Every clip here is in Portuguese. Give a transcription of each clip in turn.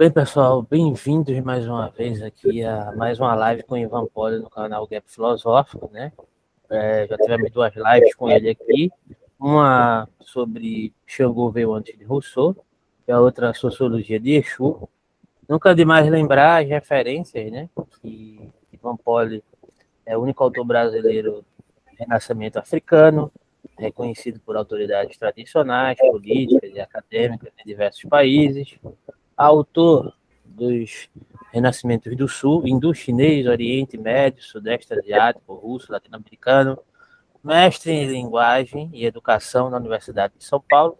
Bem, pessoal, bem-vindos mais uma vez aqui a mais uma live com o Ivan Poli no canal Gap Filosófico, né? É, já tivemos duas lives com ele aqui, uma sobre Xangô veio antes de Rousseau, e a outra Sociologia de Exu. Nunca demais lembrar as referências, né? Que Ivan Poli é o único autor brasileiro renascimento africano, reconhecido por autoridades tradicionais, políticas e acadêmicas de diversos países autor dos renascimentos do Sul, Indo-Chinês, Oriente Médio, Sudeste Asiático, Russo, Latino-Americano, mestre em Linguagem e Educação na Universidade de São Paulo.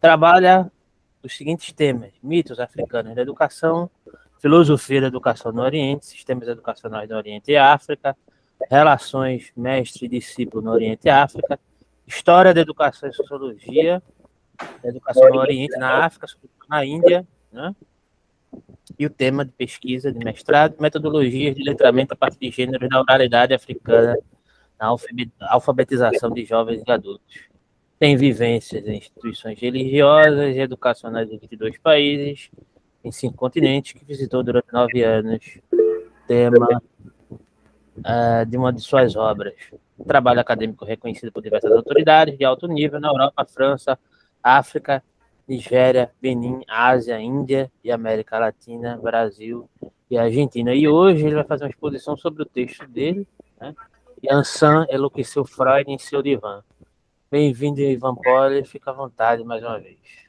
Trabalha os seguintes temas: mitos africanos da educação, filosofia da educação no Oriente, sistemas educacionais no Oriente e África, relações mestre-discípulo no Oriente e África, história da educação e sociologia da educação no Oriente, na África, na Índia, né? E o tema de pesquisa de mestrado, metodologias de letramento a partir de gêneros da oralidade africana na alfabetização de jovens e adultos. Tem vivências em instituições religiosas e educacionais em 22 países, em cinco continentes, que visitou durante nove anos. Tema uh, de uma de suas obras. Trabalho acadêmico reconhecido por diversas autoridades de alto nível na Europa, França, África Nigéria, Benin, Ásia, Índia e América Latina, Brasil e Argentina. E hoje ele vai fazer uma exposição sobre o texto dele, né? Yansan enlouqueceu Freud em seu divã. Bem-vindo, Ivan Poli, fica à vontade mais uma vez.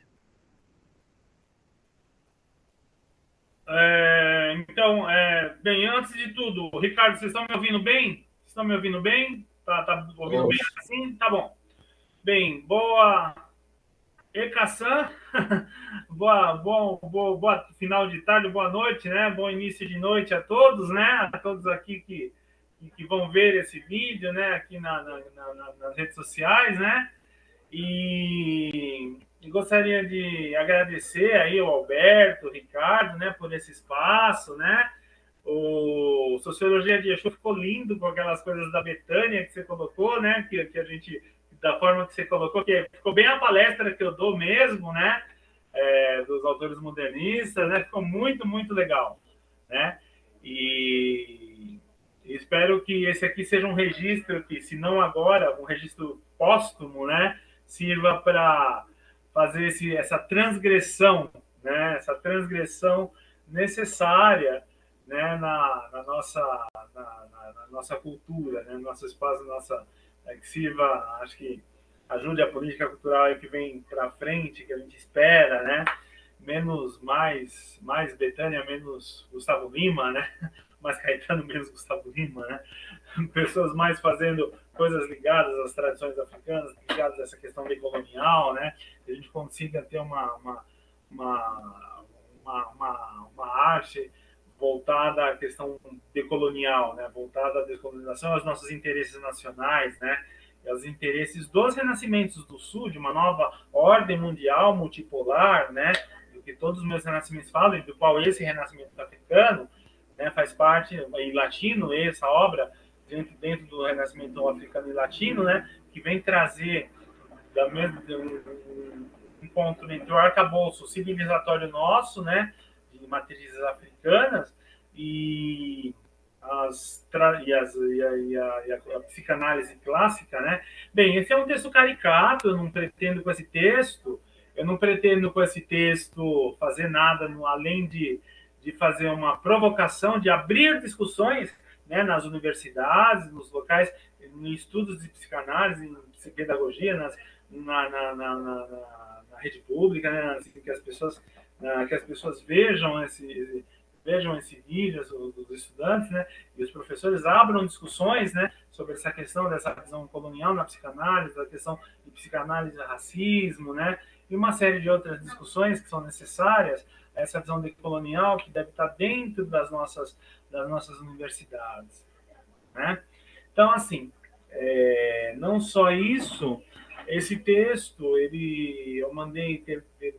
É, então, é, bem, antes de tudo, Ricardo, vocês estão me ouvindo bem? Vocês estão me ouvindo bem? Tá, tá ouvindo Oxe. bem assim? Tá bom. Bem, boa e Cassan, boa, boa, boa, boa final de tarde, boa noite, né? Bom início de noite a todos, né? A todos aqui que, que vão ver esse vídeo, né? Aqui na, na, na, nas redes sociais, né? E, gostaria de agradecer aí ao Alberto, ao Ricardo, né? Por esse espaço, né? O Sociologia de Exu ficou lindo com aquelas coisas da Betânia que você colocou, né? Que, que a gente da forma que você colocou, que ficou bem a palestra que eu dou mesmo, né? É, dos autores modernistas, né? Ficou muito, muito legal, né? E espero que esse aqui seja um registro que, se não agora, um registro póstumo, né? Sirva para fazer esse, essa transgressão, né? Essa transgressão necessária, né? Na, na nossa, na, na, na, nossa cultura, né? No nosso espaço, nossa é, que sirva, acho que ajude a política cultural que vem para frente, que a gente espera, né? Menos, mais, mais Betânia, menos Gustavo Lima, né? Mais Caetano, menos Gustavo Lima, né? Pessoas mais fazendo coisas ligadas às tradições africanas, ligadas a essa questão decolonial, né? Que a gente consiga ter uma, uma, uma, uma, uma arte voltada à questão decolonial, né? voltada à descolonização, aos nossos interesses nacionais, né? e aos interesses dos renascimentos do Sul, de uma nova ordem mundial multipolar, né? do que todos os meus renascimentos falam, e do qual esse renascimento africano né, faz parte, em latino, essa obra, dentro, dentro do renascimento africano e latino, né, que vem trazer da mesma, um, um encontro entre o arcabouço civilizatório nosso, né, de matrizes africanas e as, e, as, e, a, e, a, e a, a, psicanálise clássica, né? Bem, esse é um texto caricato, eu não pretendo com esse texto, eu não pretendo com esse texto fazer nada no, além de, de fazer uma provocação, de abrir discussões né, nas universidades, nos locais, em estudos de psicanálise, em pedagogia, nas, na, na, na, na, na rede pública, né, assim, que as pessoas que as pessoas vejam esse, vejam esse vídeo dos estudantes, né, e os professores abram discussões, né, sobre essa questão dessa visão colonial na psicanálise, da questão de psicanálise e racismo, né, e uma série de outras discussões que são necessárias essa visão decolonial que deve estar dentro das nossas das nossas universidades, né? Então, assim, é, não só isso, esse texto, ele, eu mandei ter, ter,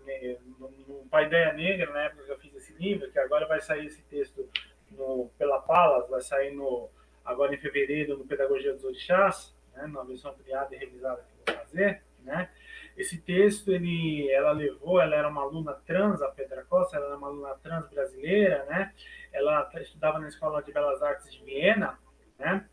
no, no Paideia Negra, na época que eu fiz livro, que agora vai sair esse texto no, pela Palas, vai sair no, agora em fevereiro no Pedagogia dos Orixás, né, na versão ampliada e revisada que eu vou fazer, né? Esse texto, ele, ela levou, ela era uma aluna trans, a Petra Costa, ela era uma aluna trans brasileira, né? Ela estudava na Escola de Belas Artes de Viena, né?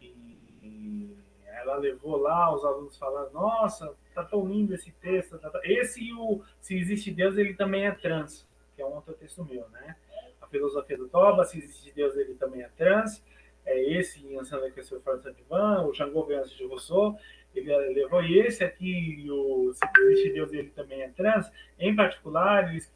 E ela levou lá, os alunos falando, nossa, tá tão lindo esse texto. Tá. Esse e o Se Existe Deus, ele também é trans, é um outro texto meu, né? A filosofia do Toba, Se Existe Deus, ele também é trans. É esse em Ansando que o França de Van, o Jango Venance de Rousseau, ele levou. E esse aqui, o Se Existe Deus, ele também é trans. Em particular, eles,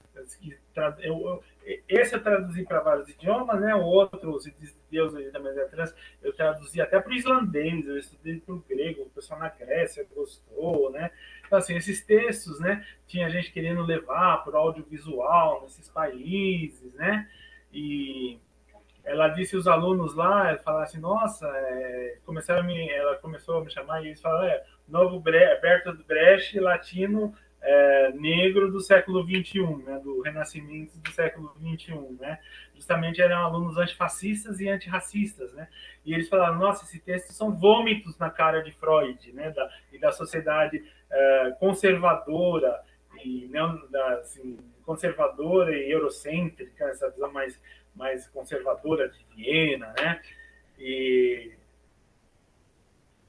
eu, eu, esse eu traduzi para vários idiomas, né? O outro, Se Existe Deus, ele também é trans, eu traduzi até para o islandês, eu estudei para o grego, o pessoal na Grécia gostou, né? Então, assim, esses textos, né? Tinha gente querendo levar para o audiovisual nesses países, né? E ela disse os alunos lá, falaram assim, nossa, é... começaram me, ela começou a me chamar e eles falaram, é, novo Bre Bertolt Brecht latino é, negro do século XXI, né, do renascimento do século XXI, né? Justamente eram alunos antifascistas e antirracistas, né? E eles falaram, nossa, esse texto são vômitos na cara de Freud, né? Da, e da sociedade é, conservadora e da, assim, conservadora e eurocêntrica, essa visão mais mais conservadora de Viena, né? E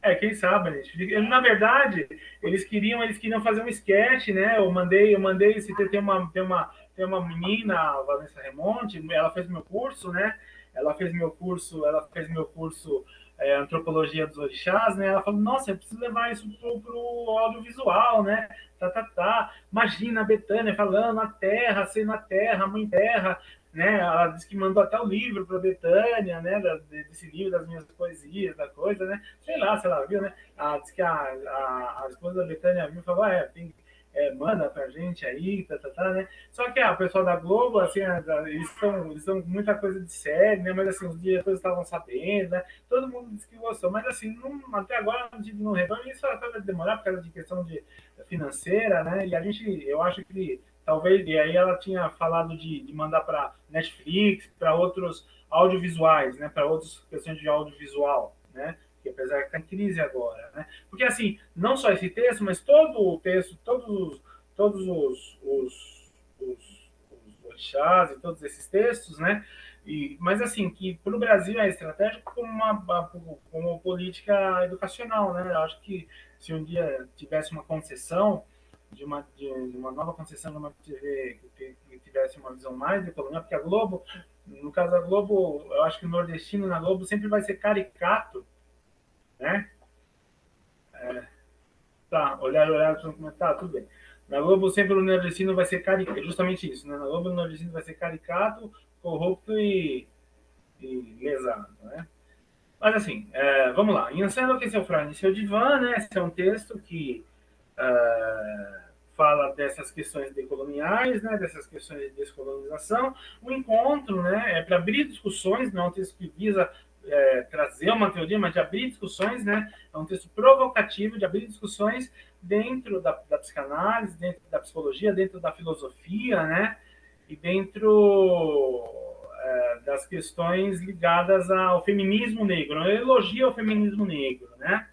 é, quem sabe, né? Na verdade, eles queriam, eles queriam fazer um sketch, né? Eu mandei, eu mandei, se tem uma, tem uma, tem uma menina, a Vanessa Remonte, ela fez meu curso, né? Ela fez meu curso, ela fez meu curso é, antropologia dos orixás, né? Ela falou, nossa, eu preciso levar isso pro, pro audiovisual, né? Tá, tá, tá. Imagina a Betânia falando a terra, sendo a terra, a mãe terra, né? Ela disse que mandou até o livro para Betânia, né? Da, desse livro das minhas poesias, da coisa, né? Sei lá, sei lá, viu, né? Ela disse que a, a, a esposa da Betânia viu e falou, ah, é, tem, é, manda pra gente aí, tá, tá, tá, né? Só que ah, o pessoal da Globo, assim, eles estão eles muita coisa de série, né? Mas assim, os diretores estavam sabendo, né? Todo mundo disse que gostou, mas assim, não, até agora não tive no retorno, isso vai demorar por causa de questão de financeira, né? E a gente, eu acho que talvez, e aí ela tinha falado de, de mandar para Netflix, para outros audiovisuais, né, para outras questões de audiovisual, né, apesar que está em crise agora, né, porque assim, não só esse texto, mas todo o texto, todos os, todos os, os, os, os orixás e todos esses textos, né, e, mas assim, que para o Brasil é estratégico como uma como política educacional, né, eu acho que se um dia tivesse uma concessão, de uma, de uma nova concessão de uma TV que, tivesse uma visão mais decolonial, porque a Globo, no caso da Globo, eu acho que o nordestino na Globo sempre vai ser caricato, né? É, tá, olhar, olhar, tá, tudo bem. Na Globo sempre o nordestino vai ser caricato, justamente isso, né? Na Globo o nordestino vai ser caricato, corrupto e, e lesado, né? Mas assim, é, vamos lá. Anselmo que é o Freud, seu divã, né? Esse é um texto que uh, fala dessas questões decoloniais, né, dessas questões de descolonização. O encontro né, é para abrir discussões, não é um texto que visa é, trazer uma teoria, mas de abrir discussões, né? É um texto provocativo de abrir discussões dentro da, da psicanálise, dentro da psicologia, dentro da filosofia, né? E dentro é, das questões ligadas ao feminismo negro. Ele elogia o feminismo negro, né?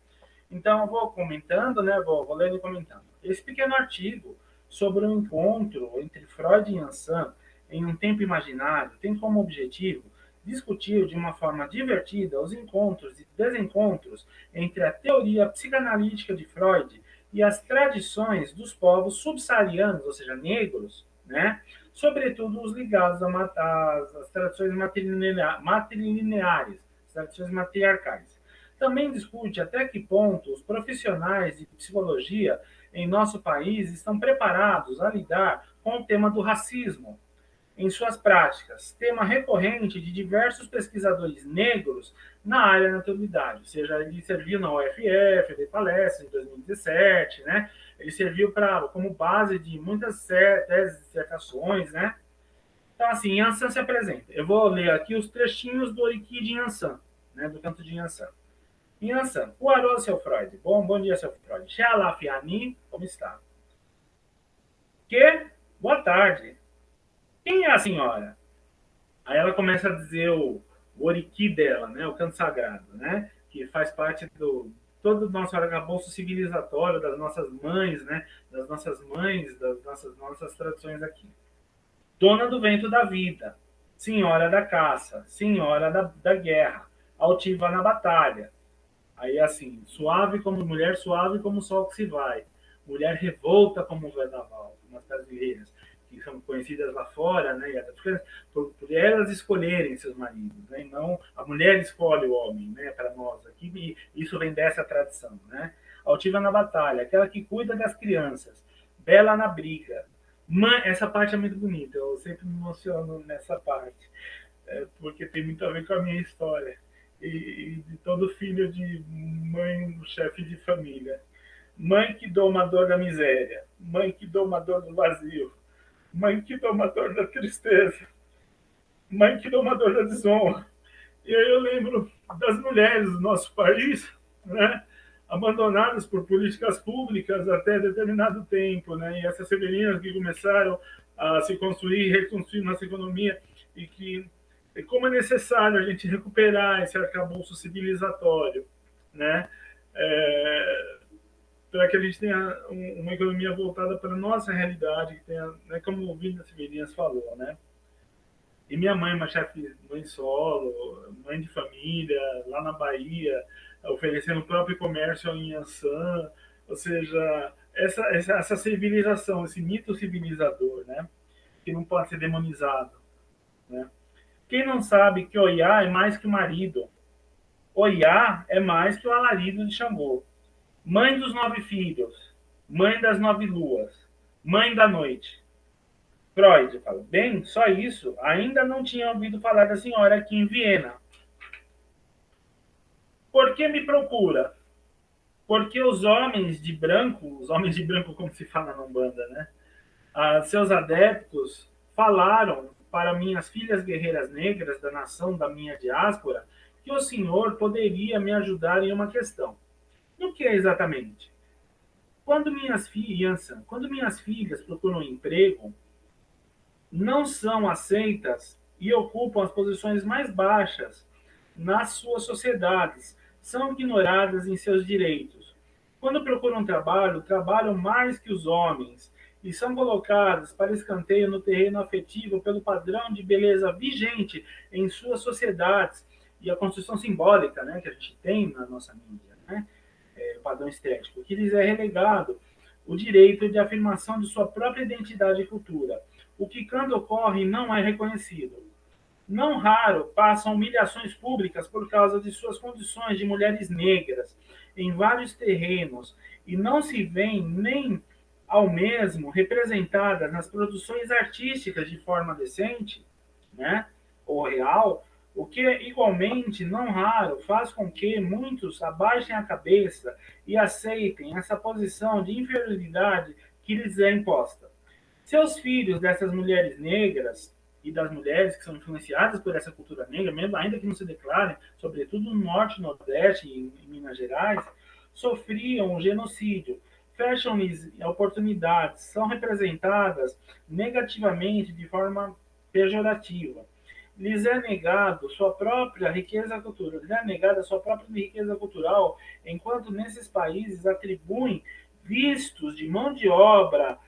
Então, eu vou comentando, né? Vou, vou lendo e comentando. Esse pequeno artigo sobre o encontro entre Freud e Ansan em um tempo imaginário tem como objetivo discutir de uma forma divertida os encontros e desencontros entre a teoria psicanalítica de Freud e as tradições dos povos subsaarianos, ou seja, negros, né? sobretudo os ligados às, tradições matrilineares, tradições matriarcais. Também discute até que ponto os profissionais de psicologia em nosso país estão preparados a lidar com o tema do racismo em suas práticas, tema recorrente de diversos pesquisadores negros na área da atualidade. Ou seja, ele serviu na UFF, dei palestra em 2017, né? Ele serviu para como base de muitas teses, dissertações, né? Então, assim, Yansan se apresenta. Eu vou ler aqui os trechinhos do Oriki de Yansan, né? Do canto de Yansan. Inhan-san, Uarô, seu Freud. Bom, bom dia, seu Freud. Xalafiani, como está? Que? Boa tarde. Quem é a senhora? Aí ela começa a dizer o, o oriki dela, né? O canto sagrado, né? Que faz parte do, todo o nosso arcabouço civilizatório das nossas mães, né? Das nossas mães, das nossas, nossas tradições aqui. Dona do vento da vida, senhora da caça, senhora da, da guerra, altiva na batalha. Aí assim, suave como mulher, suave como o sol que se vai. Mulher revolta como o vendaval, umas brasileiras que são conhecidas lá fora, né, por, por elas escolherem seus maridos, né, não a mulher escolhe o homem, né, para nós aqui, e isso vem dessa tradição, né. Altiva na batalha, aquela que cuida das crianças, bela na briga. Mãe, essa parte é muito bonita, eu sempre me emociono nessa parte, é, porque tem muito a ver com a minha história e, e de todo filho de mãe, chefe de família. Mãe que dor da miséria, mãe que dor do vazio, mãe que dor da tristeza, mãe que dor da desonra. E aí eu lembro das mulheres do nosso país, né, abandonadas por políticas públicas até determinado tempo, né, e essas femininas que começaram a se construir, reconstruir nossa economia e que como é necessário a gente recuperar esse arcabouço civilizatório, né? É, para que a gente tenha uma economia voltada para a nossa realidade, que tenha, né, como o Vinda Severinas falou, né? E minha mãe, uma chefe mãe solo, mãe de família, lá na Bahia, oferecendo o próprio comércio em Ansan, ou seja, essa, essa, essa civilização, esse mito civilizador, né? Que não pode ser demonizado, né? Quem não sabe que Oiá é mais que o marido? Oiá é mais que o alarido de Xangô. Mãe dos nove filhos, mãe das nove luas, mãe da noite. Freud fala, bem, só isso, ainda não tinha ouvido falar da senhora aqui em Viena. Por que me procura? Porque os homens de branco, os homens de branco, como se fala na Umbanda, né? Ah, seus adeptos falaram para minhas filhas guerreiras negras da nação da minha diáspora que o senhor poderia me ajudar em uma questão. No que é exatamente? Quando minhas filhas, quando minhas filhas procuram emprego, não são aceitas e ocupam as posições mais baixas nas suas sociedades, são ignoradas em seus direitos. Quando procuram trabalho, trabalham mais que os homens e são colocadas para escanteio no terreno afetivo pelo padrão de beleza vigente em suas sociedades e a construção simbólica né, que a gente tem na nossa mídia, né, é, padrão estético, que lhes é relegado o direito de afirmação de sua própria identidade e cultura, o que, quando ocorre, não é reconhecido. Não raro passam humilhações públicas por causa de suas condições de mulheres negras em vários terrenos e não se veem nem ao mesmo representadas nas produções artísticas de forma decente, né, ou real, o que igualmente não raro faz com que muitos abaixem a cabeça e aceitem essa posição de inferioridade que lhes é imposta. Seus filhos dessas mulheres negras e das mulheres que são influenciadas por essa cultura negra, mesmo ainda que não se declarem, sobretudo no norte nordeste e em Minas Gerais, sofriam um genocídio fecham-lhes oportunidades, são representadas negativamente de forma pejorativa. Lhes é negado sua própria riqueza cultural, lhes é negada sua própria riqueza cultural, enquanto nesses países atribuem vistos de mão de obra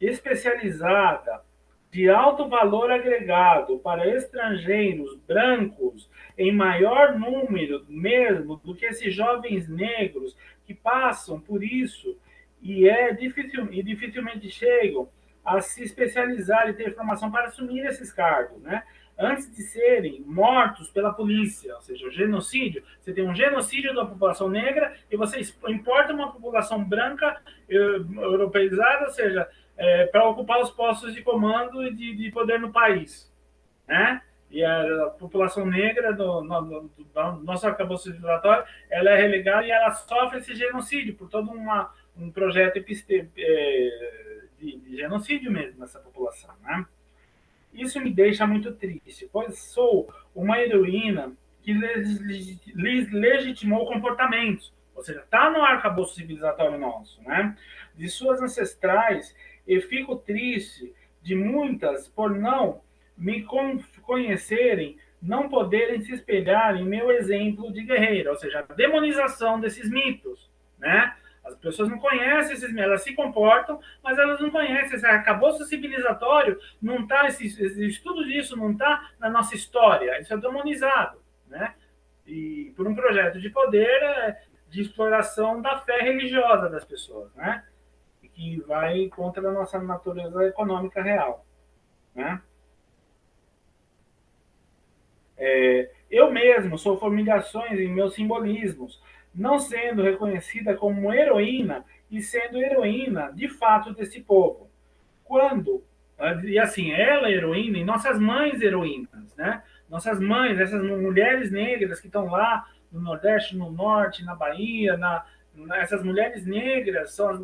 especializada de alto valor agregado para estrangeiros brancos em maior número mesmo do que esses jovens negros que passam por isso e é e dificilmente chegam a se especializar e ter formação para assumir esses cargos, né? Antes de serem mortos pela polícia, ou seja, o genocídio, você tem um genocídio da população negra e você importa uma população branca eh, europeizada, ou seja, é, para ocupar os postos de comando e de, de, poder no país, né? E a população negra do, no, do, do nosso arcabouço civilizatório, ela é relegada e ela sofre esse genocídio por toda uma um projeto episte, é, de, de, genocídio mesmo nessa população. Né? Isso me deixa muito triste, pois sou uma heroína que lhes legitimou comportamentos, ou seja, está no arcabouço civilizatório nosso, né? de suas ancestrais, e fico triste de muitas por não me conhecerem não poderem se espelhar em meu exemplo de guerreiro, ou seja, a demonização desses mitos, né? As pessoas não conhecem esses elas se comportam, mas elas não conhecem. Esse arcabouço civilizatório não está, esse, esse não está na nossa história, isso é demonizado, né? E por um projeto de poder é, de exploração da fé religiosa das pessoas, né? E que vai contra a nossa natureza econômica real, né? É, eu mesmo sofro humilhações em meus simbolismos, não sendo reconhecida como heroína e sendo heroína de fato desse povo. Quando, e assim, ela é heroína e nossas mães heroínas, né? Nossas mães, essas mulheres negras que estão lá no Nordeste, no Norte, na Bahia, na, essas mulheres negras são as,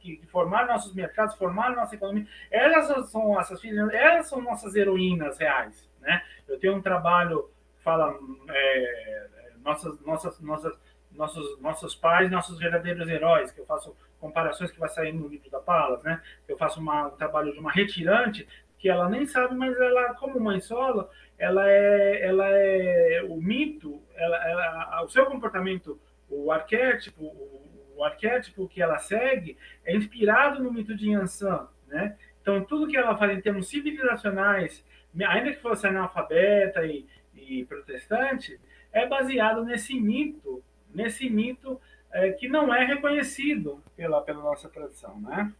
que, que, formaram nossos mercados, formaram nossa economia, elas são nossas filhas, elas são nossas heroínas reais, né? Eu tenho um trabalho fala é, nossas, nossas, nossas, nossos, nossos pais, nossos verdadeiros heróis, que eu faço comparações que vai sair no livro da Palas, né? Eu faço uma, um trabalho de uma retirante que ela nem sabe, mas ela, como mãe solo, ela é, ela é o mito, ela, ela, o seu comportamento, o arquétipo, o, o arquétipo que ela segue é inspirado no mito de Yansan, né? Então, tudo que ela faz em termos civilizacionais, ainda que fosse analfabeta e, e protestante, é baseado nesse mito, nesse mito é, que não é reconhecido pela, pela nossa tradição. Né?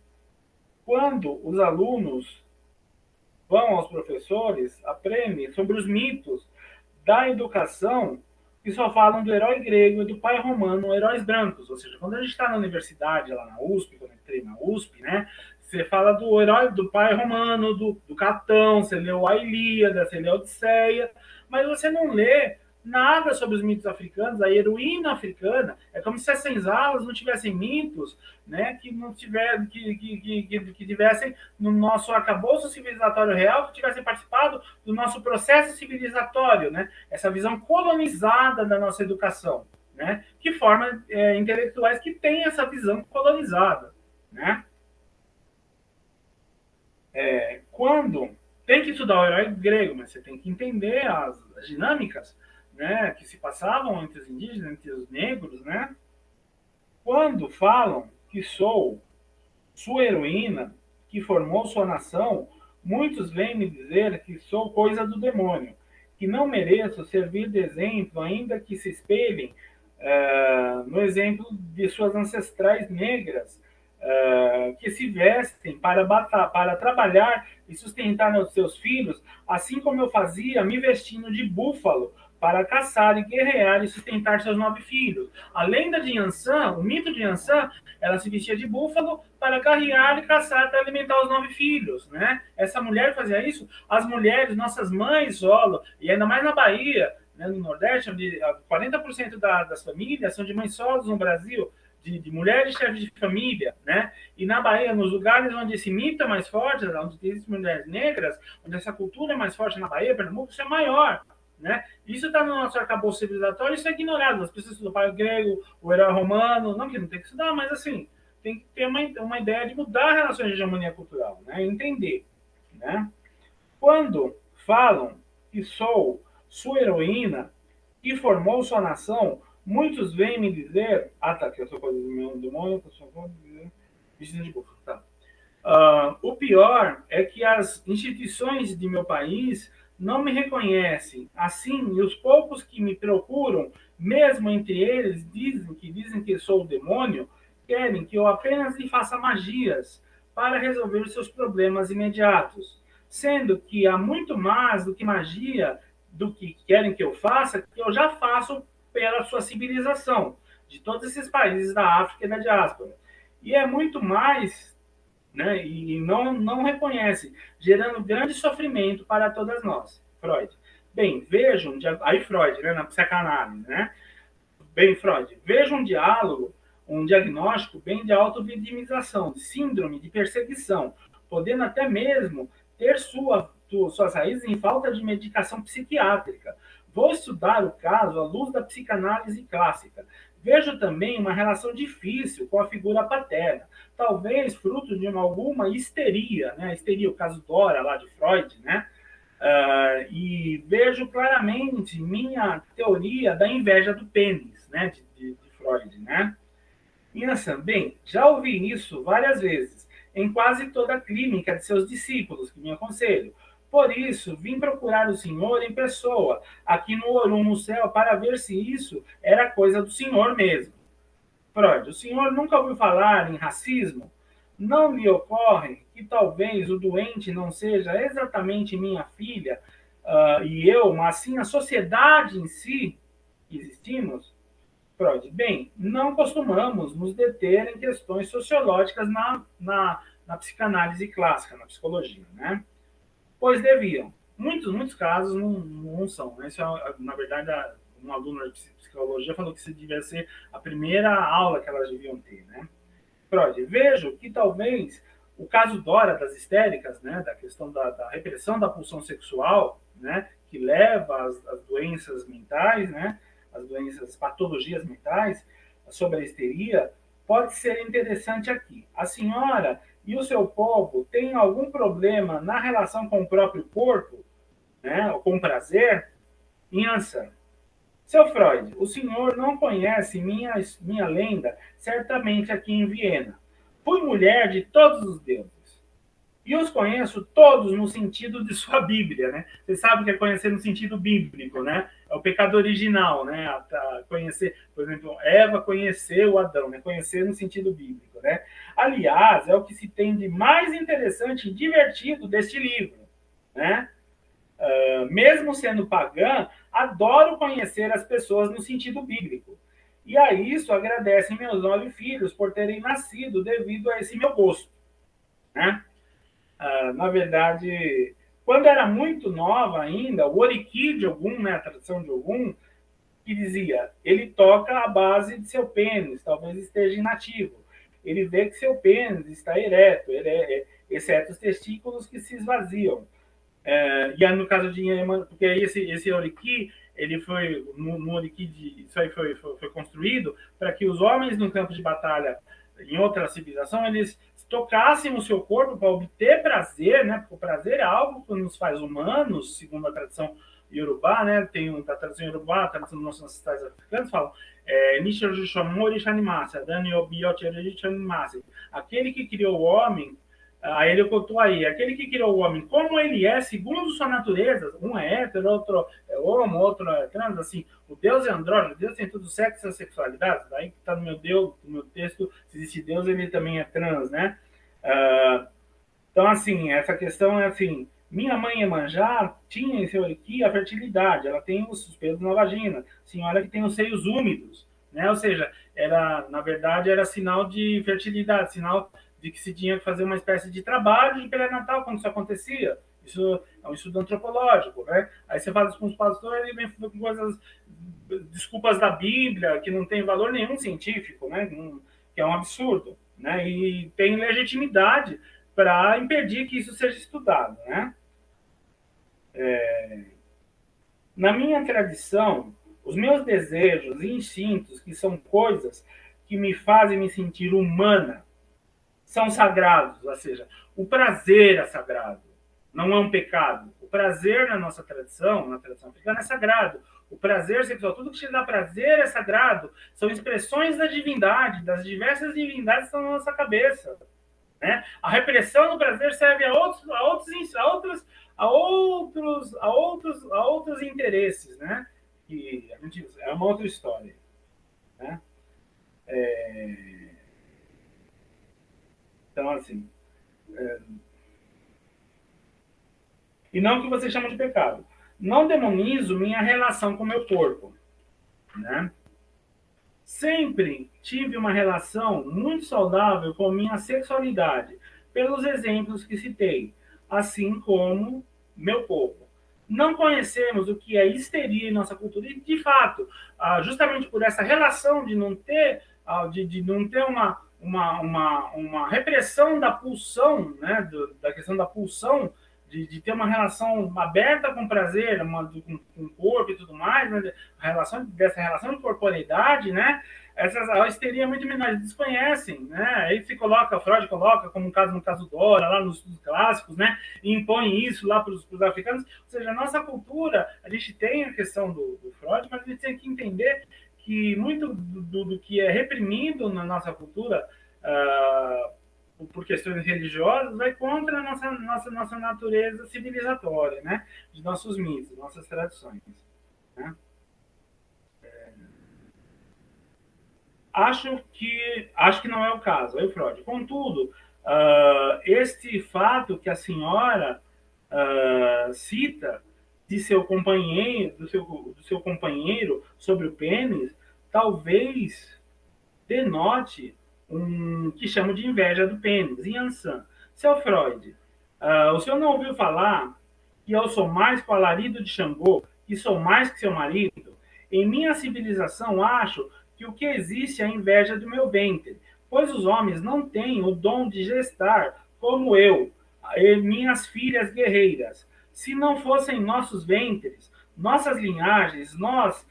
Quando os alunos vão aos professores, aprendem sobre os mitos da educação que só falam do herói grego e do pai romano, heróis brancos. Ou seja, quando a gente está na universidade, lá na USP, quando eu entrei na USP, né, você fala do herói do pai romano, do, do Catão, você leu a Ilíada, você leu a Odisseia, mas você não lê nada sobre os mitos africanos, a heroína africana, é como se as senzalas não tivessem mitos, né, que não tiver, que, que, que, que tivessem no nosso arcabouço civilizatório real, que tivessem participado do nosso processo civilizatório, né, essa visão colonizada da nossa educação, né, que forma é, intelectuais que têm essa visão colonizada, né. É, quando tem que estudar o herói grego, mas você tem que entender as, as dinâmicas né, que se passavam entre os indígenas, entre os negros, né? Quando falam que sou sua heroína, que formou sua nação, muitos vêm me dizer que sou coisa do demônio, que não mereço servir de exemplo, ainda que se espelhem uh, no exemplo de suas ancestrais negras, uh, que se vestem para, batar, para trabalhar e sustentar os seus filhos, assim como eu fazia me vestindo de búfalo para caçar e guerrear e sustentar seus nove filhos. A lenda de Yansan, o mito de Yansan, ela se vestia de búfalo para carregar e caçar para alimentar os nove filhos, né? Essa mulher fazia isso. As mulheres, nossas mães solo, e ainda mais na Bahia, né, no Nordeste, onde 40% da, das famílias são de mães solos no Brasil, de, de, mulheres chefes de família, né? E na Bahia, nos lugares onde esse mito é mais forte, onde existem mulheres negras, onde essa cultura é mais forte na Bahia, Pernambuco, isso é maior, né? Isso está no nosso arcabouço civilizatório, isso é ignorado. As pessoas estudam o grego, o herói romano, não que não tem que estudar, mas assim, tem que ter uma, uma ideia de mudar a relação de hegemonia cultural, né? entender. Né? Quando falam que sou sua heroína e formou sua nação, Muitos vêm me dizer. Ah, tá, que eu sou coisa do meu demônio, eu sou vestido de búfalo. Tá. Uh, o pior é que as instituições de meu país não me reconhecem. Assim, os poucos que me procuram, mesmo entre eles, dizem que dizem que sou o demônio, querem que eu apenas lhe faça magias para resolver seus problemas imediatos, sendo que há muito mais do que magia do que querem que eu faça, que eu já faço pela sua civilização, de todos esses países da África e da diáspora. E é muito mais, né, e não, não reconhece, gerando grande sofrimento para todas nós. Freud. Bem, vejam, aí Freud, né, na psicanálise, né? Bem, Freud, veja um diálogo, um diagnóstico bem de auto-vitimização, de síndrome de perseguição, podendo até mesmo ter sua, suas raízes em falta de medicação psiquiátrica, Vou estudar o caso à luz da psicanálise clássica. Vejo também uma relação difícil com a figura paterna, talvez fruto de uma, alguma histeria, né? Histeria, o caso Dora lá de Freud, né? Uh, e vejo claramente minha teoria da inveja do pênis, né, de, de, de Freud, né? Inassan, bem, já ouvi isso várias vezes, em quase toda a clínica de seus discípulos, que me aconselho. Por isso, vim procurar o senhor em pessoa, aqui no Orum no céu, para ver se isso era coisa do senhor mesmo. Freud, o senhor nunca ouviu falar em racismo? Não lhe ocorre que talvez o doente não seja exatamente minha filha uh, e eu, mas sim a sociedade em si existimos? Freud, bem, não costumamos nos deter em questões sociológicas na, na, na psicanálise clássica, na psicologia, né? Pois deviam. Muitos, muitos casos não, não são. Né? Isso é, na verdade, um aluno de psicologia falou que isso devia ser a primeira aula que elas deviam ter, né? Freud, vejo que talvez o caso Dora das histéricas, né, da questão da, da repressão da pulsão sexual, né, que leva às, às, doenças mentais, né, as doenças, patologias mentais, sobre a histeria, pode ser interessante aqui. A senhora e o seu povo têm algum problema na relação com o próprio corpo, né, ou com prazer? Insa, seu Freud, o senhor não conhece minha, minha lenda, certamente aqui em Viena. Fui mulher de todos os deuses. E os conheço todos no sentido de sua Bíblia, né? Você sabe que é conhecer no sentido bíblico, né? É o pecado original, né? A, a conhecer, por exemplo, Eva conheceu Adão, né? Conhecer no sentido bíblico, né? Aliás, é o que se tem de mais interessante e divertido deste livro, né? Uh, mesmo sendo pagã, adoro conhecer as pessoas no sentido bíblico. E a isso agradecem meus nove filhos por terem nascido devido a esse meu gosto. Né? Uh, na verdade, quando era muito nova ainda, o Oriki de Ogum, né, a tradição de Ogum, que dizia, ele toca a base de seu pênis, talvez esteja inativo. Ele vê que seu pênis está ereto, exceto os testículos que se esvaziam. É, e no caso de porque esse, esse Oriki, ele foi, no, no Oriki, de, isso aí foi, foi, foi construído para que os homens no campo de batalha, em outra civilização, eles tocassem o seu corpo para obter prazer, né? Porque o prazer é algo que nos faz humanos, segundo a tradição Yorubá, né? Tem um, a tradição Yorubá, a tradição dos nossos ancestrais africanos, falam é, aquele que criou o homem Aí ele contou aí, aquele que criou o homem, como ele é, segundo sua natureza, um é hétero, outro é homo, outro é trans, assim, o Deus é andrógeno, Deus tem tudo sexo e sexualidade, daí que está no meu Deus, no meu texto, se existe Deus, ele também é trans, né? Uh, então, assim, essa questão é assim, minha mãe Emanjá tinha em seu aqui a fertilidade, ela tem os pelos na vagina, senhora que tem os seios úmidos, né? Ou seja, era, na verdade, era sinal de fertilidade, sinal de que se tinha que fazer uma espécie de trabalho de pré-natal quando isso acontecia. Isso é um estudo antropológico, né? Aí você fala com os pastores, ele vem com coisas, desculpas da Bíblia, que não tem valor nenhum científico, né? Que é um absurdo, né? E tem legitimidade para impedir que isso seja estudado, né? É... Na minha tradição, os meus desejos e instintos, que são coisas que me fazem me sentir humana, são sagrados, ou seja, o prazer é sagrado, não é um pecado. O prazer na nossa tradição, na tradição africana, é sagrado. O prazer sexual, tudo que te dá prazer é sagrado. São expressões da divindade, das diversas divindades que estão na nossa cabeça. Né? A repressão do prazer serve a outros, a outros, a outros, a outros, a outros, a outros interesses, né? Que é uma outra história, né? É... Então, assim. É... E não que você chama de pecado. Não demonizo minha relação com o meu corpo. Né? Sempre tive uma relação muito saudável com minha sexualidade, pelos exemplos que citei, assim como meu povo. Não conhecemos o que é histeria em nossa cultura, e de fato, ah, justamente por essa relação de não ter, ah, de, de não ter uma, uma, uma, uma repressão da pulsão, né, da questão da pulsão, de, de, ter uma relação aberta com prazer, uma, com, com o corpo e tudo mais, né, relação, dessa relação de corporeidade, né, essas, a histeria é muito menor, eles desconhecem, né? Aí se coloca, Freud coloca como um caso no caso Dora, lá nos, nos clássicos, né? E impõe isso lá para os africanos. Ou seja, a nossa cultura, a gente tem a questão do, do Freud, mas a gente tem que entender que muito do, do, do que é reprimido na nossa cultura uh, por questões religiosas vai contra a nossa, nossa, nossa natureza civilizatória, né? De nossos mitos, nossas tradições. Né? Acho que, acho que não é o caso, aí Freud. Contudo, uh, este fato que a senhora uh, cita de seu companheiro, do seu, do seu companheiro sobre o pênis, talvez denote um que chamo de inveja do pênis, em Ansan. Seu Freud, uh, o senhor não ouviu falar que eu sou mais que o alarido de Xangô, que sou mais que seu marido? Em minha civilização, acho que o que existe é a inveja do meu ventre, pois os homens não têm o dom de gestar como eu, minhas filhas guerreiras. Se não fossem nossos ventres, nossas linhagens, nós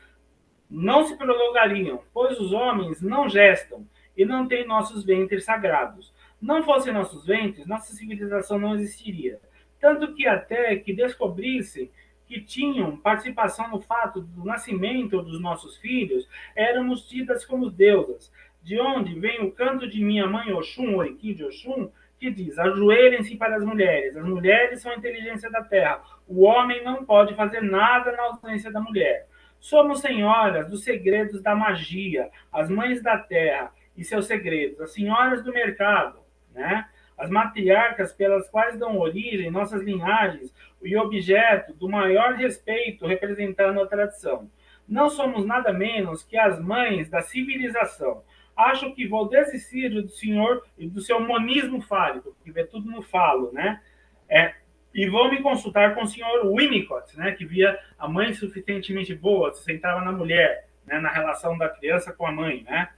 não se prolongariam, pois os homens não gestam e não têm nossos ventres sagrados. Não fossem nossos ventres, nossa civilização não existiria. Tanto que até que descobrissem que tinham participação no fato do nascimento dos nossos filhos, éramos tidas como deusas. De onde vem o canto de minha mãe Oxum, Oriki de Oxum, que diz: ajoelhem-se para as mulheres. As mulheres são a inteligência da terra. O homem não pode fazer nada na ausência da mulher. Somos senhoras dos segredos da magia, as mães da terra e seus segredos, as senhoras do mercado, né? As matriarcas pelas quais dão origem nossas linhagens e objeto do maior respeito representando a tradição. Não somos nada menos que as mães da civilização. Acho que vou desistir do senhor e do seu monismo fálico, porque vê tudo no falo, né? É, e vou me consultar com o senhor Winnicott, né, que via a mãe suficientemente boa, se sentava na mulher, né, na relação da criança com a mãe, né,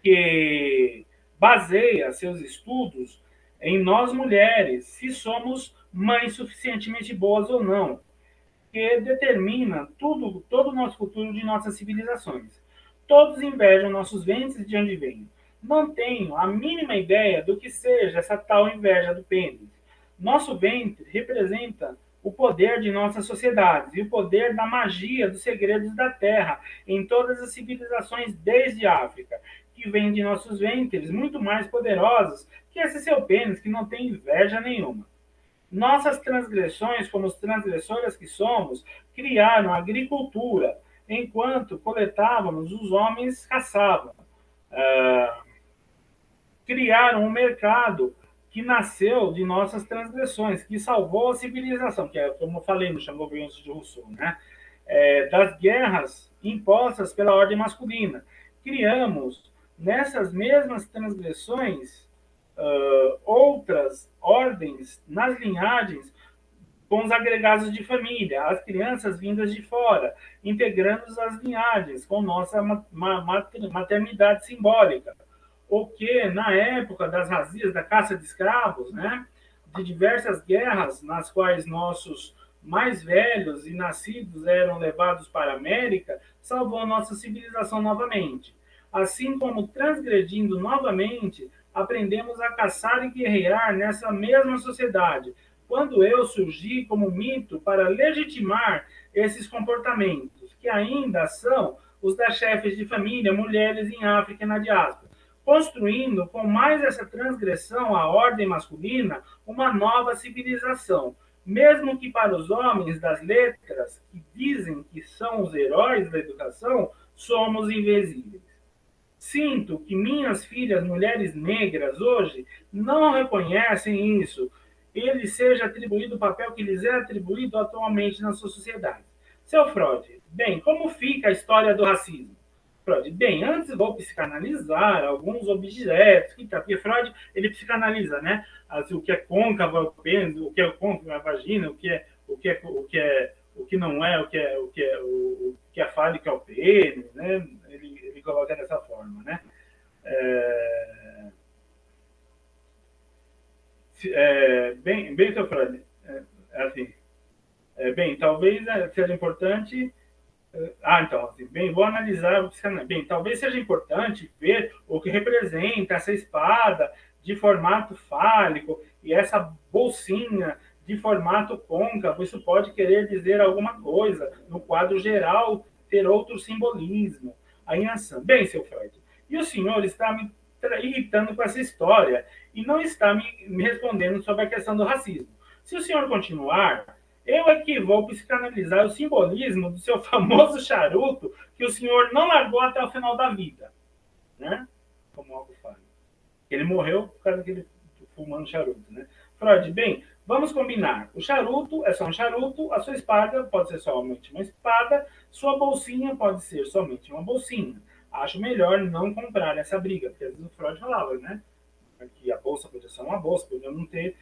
que baseia seus estudos em nós mulheres, se somos mães suficientemente boas ou não, que determina tudo, todo o nosso futuro de nossas civilizações. Todos invejam nossos ventres de onde vêm. Não tenho a mínima ideia do que seja essa tal inveja do pênis. Nosso ventre representa o poder de nossas sociedades e o poder da magia dos segredos da Terra em todas as civilizações desde a África, que vêm de nossos ventres muito mais poderosos que esse seu pênis que não tem inveja nenhuma. Nossas transgressões, como os que somos, criaram a agricultura, enquanto coletávamos, os homens caçavam. Uh, criaram um mercado que nasceu de nossas transgressões, que salvou a civilização, que é como eu falei no Chateaubriand de Rousseau, né? É, das guerras impostas pela ordem masculina. Criamos nessas mesmas transgressões uh, outras ordens nas linhagens com os agregados de família, as crianças vindas de fora, integrando as linhagens com nossa maternidade simbólica. O que, na época das razias da caça de escravos, né, de diversas guerras nas quais nossos mais velhos e nascidos eram levados para a América, salvou nossa civilização novamente. Assim como transgredindo novamente aprendemos a caçar e guerrear nessa mesma sociedade, quando eu surgi como mito para legitimar esses comportamentos, que ainda são os das chefes de família, mulheres em África e na diáspora, construindo com mais essa transgressão à ordem masculina uma nova civilização, mesmo que para os homens das letras, que dizem que são os heróis da educação, somos invisíveis. Sinto que minhas filhas, mulheres negras, hoje, não reconhecem isso. Ele seja atribuído o papel que lhes é atribuído atualmente na sua sociedade. Seu Freud, bem, como fica a história do racismo? Freud, bem, antes vou psicanalizar alguns objetos, que tá, porque Freud, ele psicanaliza, né? Assim, o que é côncavo é o que é côncavo é a vagina, o que é, o que é, o que é, o que não é, o que é, o que é, o que é fálico é o pênis, né? Coloca dessa forma, né? É, é, bem, bem, seu Fred, é, é, assim, é, bem, talvez é, seja importante Ah, então, assim, bem, vou analisar Bem, talvez seja importante ver o que representa essa espada de formato fálico e essa bolsinha de formato côncavo. Isso pode querer dizer alguma coisa. No quadro geral, ter outro simbolismo. A Yansan. Bem, seu Freud, e o senhor está me irritando com essa história e não está me, me respondendo sobre a questão do racismo. Se o senhor continuar, eu é que vou psicanalizar o simbolismo do seu famoso charuto que o senhor não largou até o final da vida. Né? Como algo fala. Ele morreu por causa daquele fumando charuto. Né? Freud, bem, vamos combinar. O charuto é só um charuto, a sua espada pode ser somente uma espada, sua bolsinha pode ser somente uma bolsinha. Acho melhor não comprar essa briga, porque às vezes o Freud falava, né? Que a bolsa podia ser uma bolsa, podia não ter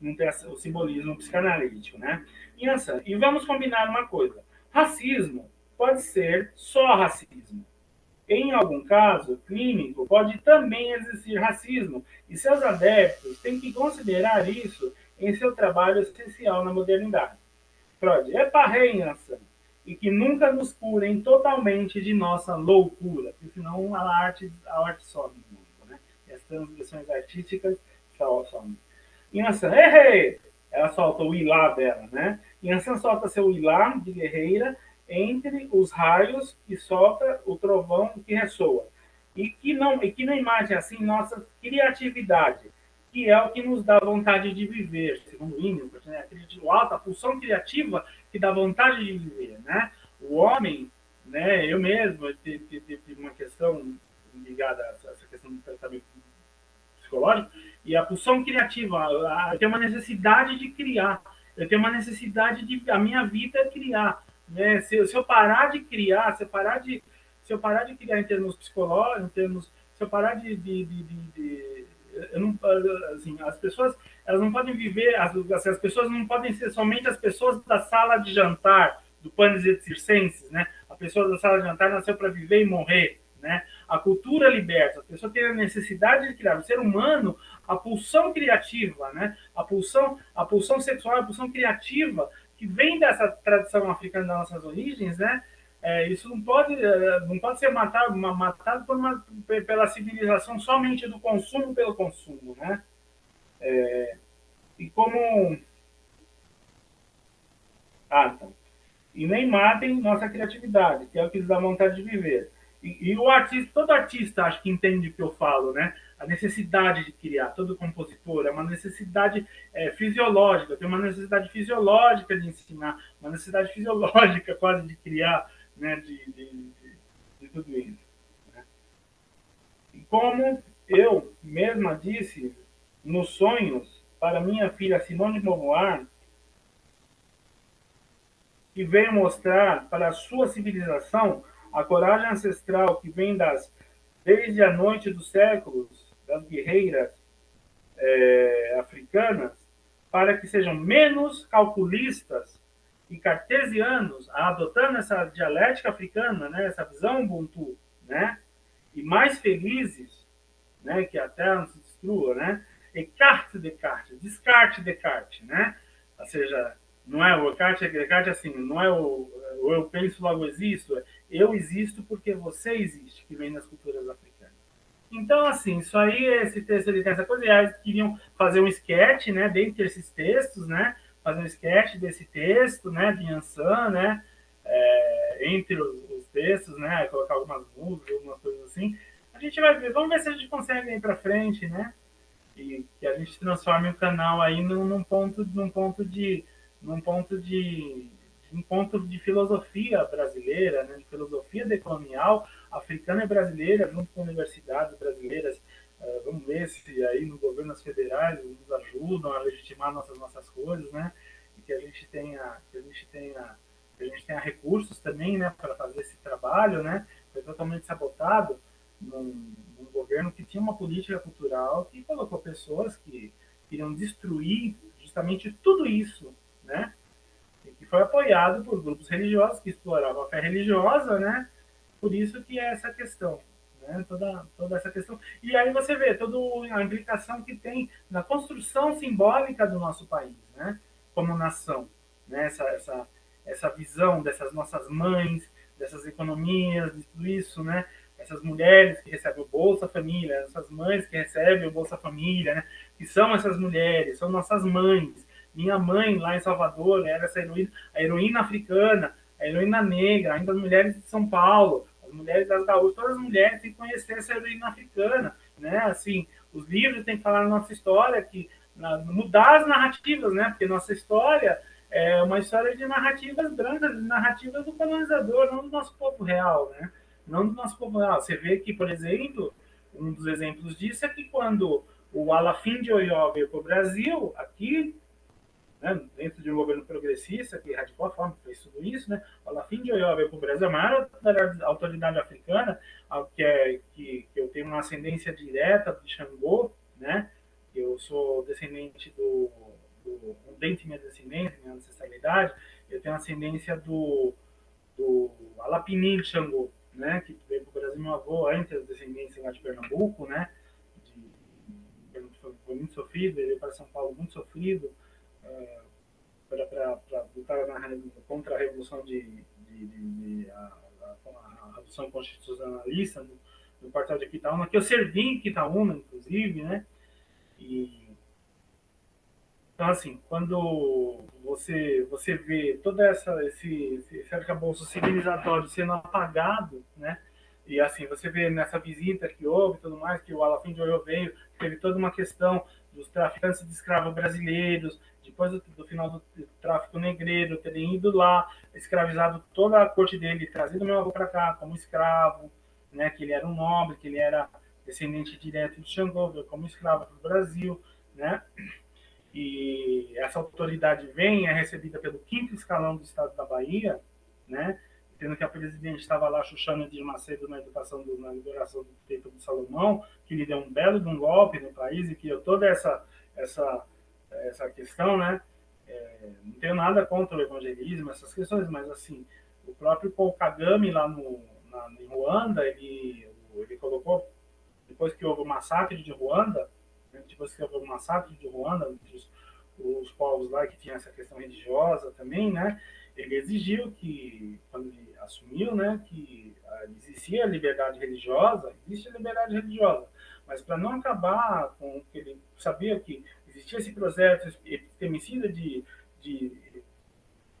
não tem o simbolismo psicanalítico, né? E, essa, e vamos combinar uma coisa: racismo pode ser só racismo. Em algum caso clínico, pode também existir racismo, e seus adeptos têm que considerar isso em seu trabalho essencial na modernidade. Freud é parrenhaça, e que nunca nos curem totalmente de nossa loucura, porque senão a arte, a arte mundo, né? E as transgressões artísticas somem. Yansan, errei! Ela solta o ilá dela, né? Yansan solta seu ilá de guerreira entre os raios e solta o trovão que ressoa. E que não, e que na imagem assim, nossa criatividade, que é o que nos dá vontade de viver, segundo Winnicott, né? O alto, a pulsão criativa que dá vontade de viver, né? O homem, né? Eu mesmo tive uma questão ligada a essa questão do tratamento psicológico, e a pulsão criativa, eu tenho uma necessidade de criar, eu tenho uma necessidade de a minha vida é criar, né? Se, se eu parar de criar, se eu parar de se eu parar de criar em termos psicológicos, em termos, se eu parar de, de, de, de eu não, assim, as pessoas elas não podem viver, as, as pessoas não podem ser somente as pessoas da sala de jantar do Panis et Circenses, né? A pessoa da sala de jantar nasceu para viver e morrer, né? A cultura liberta, a pessoa tem a necessidade de criar. O ser humano, a pulsão criativa, né? A pulsão, a pulsão sexual, a pulsão criativa que vem dessa tradição africana das nossas origens, né? É, isso não pode, é, não pode ser matado, matado uma, pela civilização somente do consumo pelo consumo, né? É, e como ah, então. E nem matem nossa criatividade, que é o que nos dá vontade de viver. E, e, o artista, todo artista acho que entende o que eu falo, né? A necessidade de criar, todo compositor, é uma necessidade é, fisiológica, tem uma necessidade fisiológica de ensinar, uma necessidade fisiológica quase de criar, né? De, de, de, de tudo isso. Né? Como eu mesma disse nos sonhos para minha filha Simone Beauvoir, que veio mostrar para a sua civilização a coragem ancestral que vem das desde a noite dos séculos das guerreiras é, africanas, para que sejam menos calculistas e cartesianos, adotando essa dialética africana, né, essa visão Ubuntu, né, e mais felizes, né, que a Terra não se destrua, né, Descarte Descartes, descarte Descartes, né, ou seja, não é o Descartes, Descartes assim, não é o eu penso logo existo, é eu existo porque você existe, que vem das culturas africanas. Então, assim, isso aí, esse texto ele tem essa coisa, e eles queriam fazer um sketch, né, dentre esses textos, né, fazer um sketch desse texto, né, de Yansan, né, é, entre os, os, textos, né, colocar algumas músicas, algumas coisas assim. A gente vai ver, vamos ver se a gente consegue ir para frente, né, e que a gente transforme o canal aí num, num ponto, num ponto de, num ponto de encontro de filosofia brasileira, né, de filosofia decolonial africana e brasileira, junto com universidades brasileiras. Uh, vamos ver se aí no governos federais nos ajudam a legitimar nossas nossas coisas, né? E que a gente tenha que a gente tenha que a gente tenha recursos também, né, para fazer esse trabalho, né? Foi totalmente sabotado num, num governo que tinha uma política cultural que colocou pessoas que queriam destruir justamente tudo isso, né? que foi apoiado por grupos religiosos que exploravam a fé religiosa, né? Por isso que é essa questão, né? Toda, toda essa questão. E aí você vê toda a implicação que tem na construção simbólica do nosso país, né? Como nação, né? Essa, essa, essa visão dessas nossas mães, dessas economias, de tudo isso, né? Essas mulheres que recebem o Bolsa Família, essas mães que recebem o Bolsa Família, né? Que são essas mulheres, são nossas mães. Minha mãe lá em Salvador era essa heroína, a heroína africana, a heroína negra, ainda as mulheres de São Paulo, mulheres das gaúchas, todas as mulheres têm que conhecer essa heroína africana, né? Assim, os livros têm que falar a nossa história, que na, mudar as narrativas, né? Porque nossa história é uma história de narrativas brancas, narrativas do colonizador, não do nosso povo real, né? Não do nosso povo real. Você vê que, por exemplo, um dos exemplos disso é que quando o Alafim de Oió veio para o Brasil, aqui, né, dentro de um governo progressista, que radicou a forma, fez tudo isso, né? O Alafim de Oió veio para o Brasil, a maior autoridade africana, que, é, que, que eu tenho uma ascendência direta de Xangô, né? Eu sou descendente do do, um dente minha descendência, minha ancestralidade, eu tenho ascendência do, do Alapinil Xangô, né, que veio para o Brasil, meu avô, antes da descendência lá de Pernambuco, né, de, foi muito sofrido, ele veio para São Paulo muito sofrido, uh, para lutar na, contra a Revolução de, de, de, de a, a, a, Revolução Constitucionalista no, no quartel de Quitaúna, que eu servi em Quitaúna, inclusive, né, e então, assim, quando você, você vê todo essa, esse, esse arcabouço civilizatório sendo apagado, né? E assim, você vê nessa visita que houve tudo mais, que o Alafim de Oyo veio, teve toda uma questão dos traficantes de escravos brasileiros, depois do, do final do, tráfico negreiro, terem ido lá, escravizado toda a corte dele, trazido meu avô para cá como escravo, né? Que ele era um nobre, que ele era descendente direto de Xangô, como escravo para o Brasil, né? e essa autoridade vem, é recebida pelo quinto escalão do Estado da Bahia, né? Tendo que a presidente estava lá chuchando de Macedo na educação, do, na liberação do tempo de Salomão, que lhe deu um belo de um golpe no país e criou toda essa, essa, essa questão, né? É, não tenho nada contra o evangelismo, essas questões, mas assim, o próprio Paul Kagame lá no, na, em Ruanda, ele, ele colocou, depois que houve o massacre de Ruanda, depois que houve o massacre de Ruanda, os, os povos lá que tinham essa questão religiosa também, né? Ele exigiu que, quando ele assumiu, né, que ah, existia liberdade religiosa, existe liberdade religiosa, mas para não acabar com que ele sabia que existia esse processo epistemicida de, de,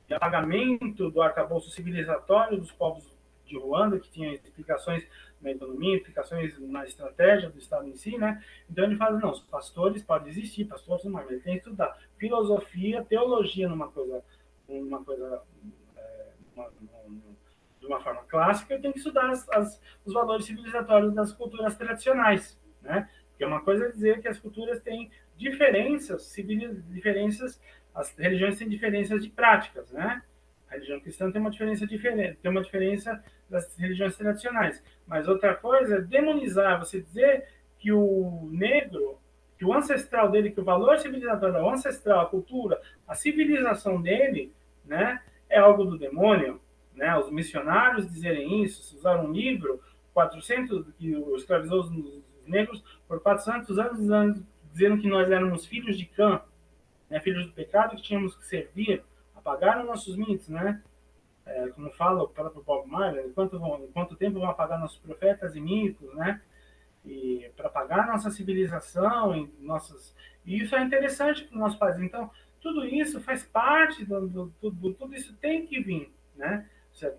de apagamento do arcabouço civilizatório dos povos de Ruanda, que tinha explicações na economia, implicações na estratégia do Estado em si, né? Então ele fala, não, os pastores podem existir, pastores não, mas ele tem que estudar filosofia, teologia numa coisa, uma coisa, é, uma, uma, de uma forma clássica, e tem que estudar as, as, os valores civilizatórios das culturas tradicionais, né? Que é uma coisa dizer que as culturas têm diferenças, diferenças, as religiões têm diferenças de práticas, né? A religião cristã tem uma diferença diferente, tem uma diferença das religiões tradicionais. Mas outra coisa é demonizar, você dizer que o negro, que o ancestral dele, que o valor civilizatório, o ancestral, a cultura, a civilização dele, né, é algo do demônio, né? Os missionários dizerem isso, usaram um livro 400 que escravizou os negros por 400 anos, anos dizendo que nós éramos filhos de Cã, né, filhos do pecado que tínhamos que servir, apagaram nossos mitos, né? é, como fala o próprio Bob Marley, quanto, quanto tempo vão apagar nossos profetas e mitos, né? E para apagar nossa civilização e nossas e isso é interessante para o nosso país. Então tudo isso faz parte do, do, do, tudo isso tem que vir, né?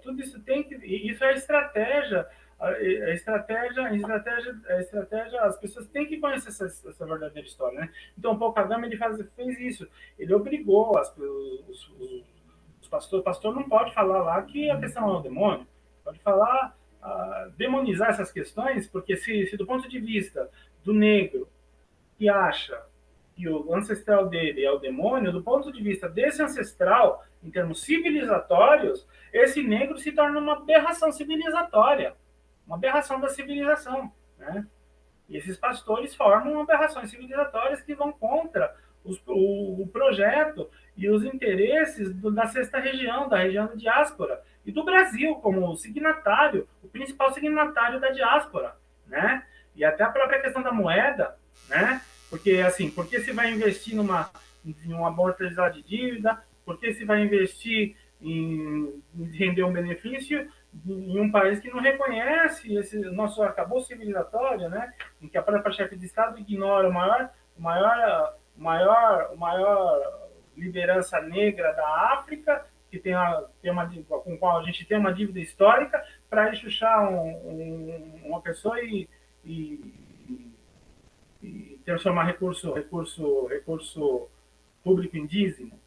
Tudo isso tem que isso é estratégia a, estratégia, a estratégia, a estratégia, as pessoas têm que conhecer essa, essa verdadeira história, né? Então, o Paul Kagame ele faz, fez isso, ele obrigou as, os, os, pastor, o pastor não pode falar lá que a questão é o demônio, pode falar, demonizar essas questões, porque se, se do ponto de vista do negro que acha que o ancestral dele é o demônio, do ponto de vista desse ancestral, em termos civilizatórios, esse negro se torna uma aberração civilizatória, uma aberração da civilização, né? E esses pastores formam aberrações civilizatórias que vão contra os, o, o, projeto e os interesses do, da sexta região, da região da diáspora, e do Brasil como signatário, o principal signatário da diáspora, né? E até a própria questão da moeda, né? Porque, assim, por que se vai investir numa, uma amortizar de dívida? Por que se vai investir em, em render um benefício em um país que não reconhece esse nosso arcabouço civilizatório, né? Em que a própria chefe de Estado ignora o maior, o maior, o maior, o maior liderança negra da África, que tem, uma, tem uma, com qual a gente tem uma dívida histórica, para enxuxar um, um, uma pessoa e, e, e, transformar recurso, recurso, recurso público dízimo.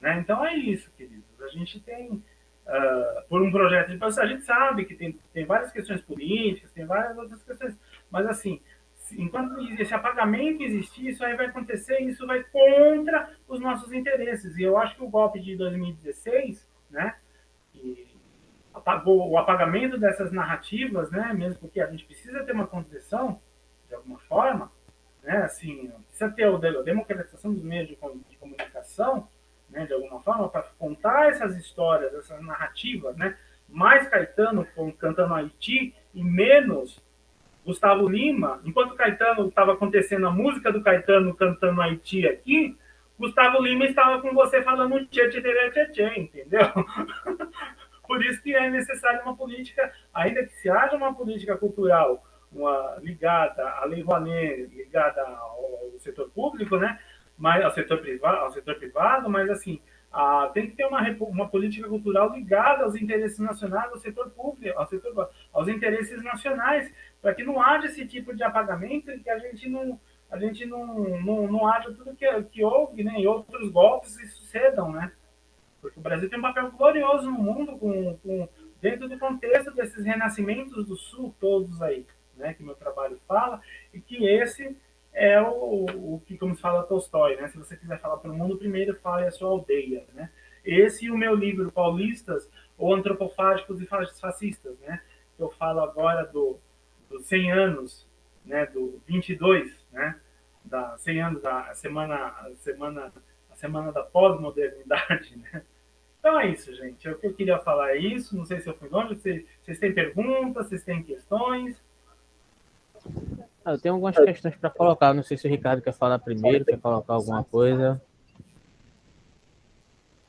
Né? Então é isso, queridos. A gente tem uh, por um projeto de a gente sabe que tem, tem várias questões políticas, tem várias outras questões, mas assim, enquanto esse apagamento existir, isso aí vai acontecer e isso vai contra os nossos interesses. E eu acho que o golpe de 2016, né, apagou, o apagamento dessas narrativas, né, mesmo porque a gente precisa ter uma condição, de alguma forma, né, assim, precisa ter a democratização dos meios de comunicação, né, de alguma forma, para contar essas histórias, essas narrativas, né? Mais Caetano cantando Haiti e menos Gustavo Lima. Enquanto Caetano estava acontecendo a música do Caetano cantando Haiti aqui, Gustavo Lima estava com você falando tchê, tchê, tchê, tchê, tchê entendeu? Por isso que é necessária uma política, ainda que se haja uma política cultural uma, ligada à Lei Rouanet, ligada ao setor público, né? Ao, setor privado, ao setor privado, mas assim, ah, tem que ter uma, uma política cultural ligada aos interesses nacionais, ao setor público, ao setor, aos interesses nacionais, para que não haja esse tipo de apagamento e que a gente não, a gente não, não, não haja tudo que, que houve, né, outros golpes se sucedam, né? Porque o Brasil tem um papel glorioso no mundo, com, com, dentro do contexto desses renascimentos do Sul todos aí, né, que meu trabalho fala, e que esse é o, o que, como se fala Tolstói, né? Se você quiser falar para o mundo, primeiro fale a sua aldeia, né? Esse e o meu livro, Paulistas, ou Antropofágicos e Fascistas, né? Eu falo agora do, dos 100 anos, né? Do 22, né? Da 100 anos da semana, a semana, a semana da pós-modernidade, né? Então é isso, gente. Que eu queria falar é isso. Não sei se eu fui longe. Vocês, vocês têm perguntas? Vocês têm questões? Ah, eu tenho algumas questões para colocar. Não sei se o Ricardo quer falar primeiro, quer colocar alguma coisa.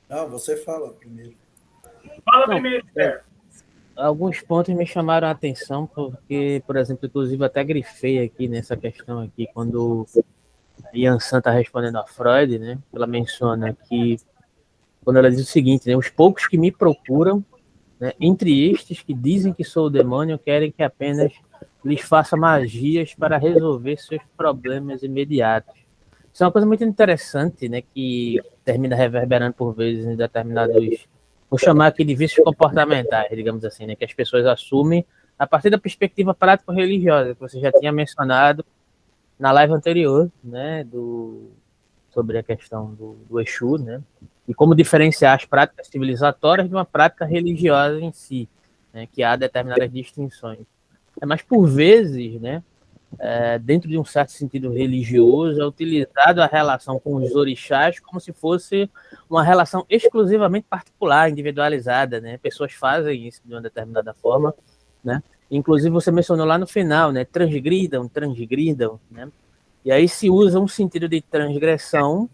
Não, você fala primeiro. Fala Não, primeiro, é, Alguns pontos me chamaram a atenção, porque, por exemplo, inclusive até grifei aqui nessa questão aqui, quando Ian San está respondendo a Freud, né? Ela menciona que, quando ela diz o seguinte, né? Os poucos que me procuram, né, entre estes que dizem que sou o demônio, querem que apenas lhes faça magias para resolver seus problemas imediatos. Isso é uma coisa muito interessante, né, que termina reverberando por vezes em determinados, vou chamar aqui de vícios comportamentais, digamos assim, né, que as pessoas assumem a partir da perspectiva prático-religiosa, que você já tinha mencionado na live anterior, né, do, sobre a questão do, do Exu, né, e como diferenciar as práticas civilizatórias de uma prática religiosa em si, né, que há determinadas distinções. É, mas por vezes, né, é, dentro de um certo sentido religioso, é utilizado a relação com os orixás como se fosse uma relação exclusivamente particular, individualizada, né? Pessoas fazem isso de uma determinada forma, né? Inclusive você mencionou lá no final, né? Transgridam, transgridam, né? E aí se usa um sentido de transgressão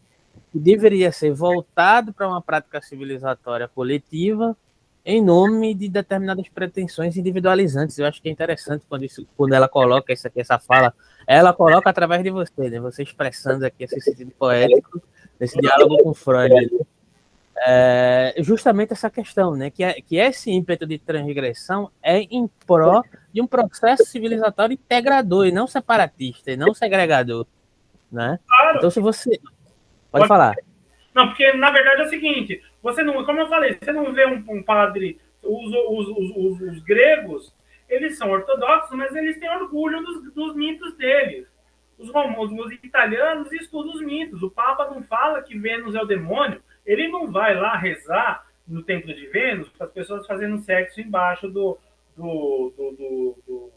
que deveria ser voltado para uma prática civilizatória coletiva, em nome de determinadas pretensões individualizantes. Eu acho que é interessante quando, isso, quando ela coloca aqui, essa fala, ela coloca através de você, né? Você expressando aqui esse sentido poético, nesse diálogo com Freud. É, justamente essa questão, né? Que, é, que esse ímpeto de transgressão é em pró de um processo civilizatório integrador e não separatista, e não segregador. Né? Claro. Então, se você. Pode, Pode falar. Não, porque na verdade é o seguinte: você não, como eu falei, você não vê um, um padre. Os, os, os, os, gregos, eles são ortodoxos, mas eles têm orgulho dos, dos mitos deles. Os romanos, os italianos estudam os mitos. O Papa não fala que Vênus é o demônio. Ele não vai lá rezar no templo de Vênus para as pessoas fazendo sexo embaixo do, do, do, do, do,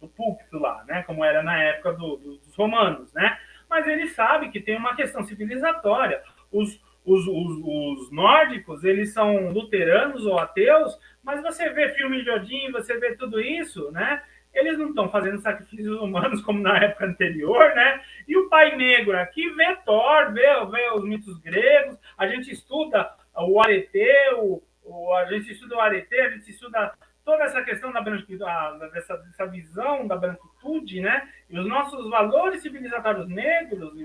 do púlpito lá, né? Como era na época do, dos romanos, né? Mas ele sabe que tem uma questão civilizatória. Os, os, os, os, nórdicos, eles são luteranos ou ateus, mas você vê filme de Odin, você vê tudo isso, né? Eles não estão fazendo sacrifícios humanos como na época anterior, né? E o Pai Negro aqui vê Thor, vê, vê os mitos gregos, a gente estuda o arete, o, a gente estuda o arete, a gente estuda toda essa questão da branquitude, dessa, dessa visão da branquitude, né? E os nossos valores civilizatórios negros e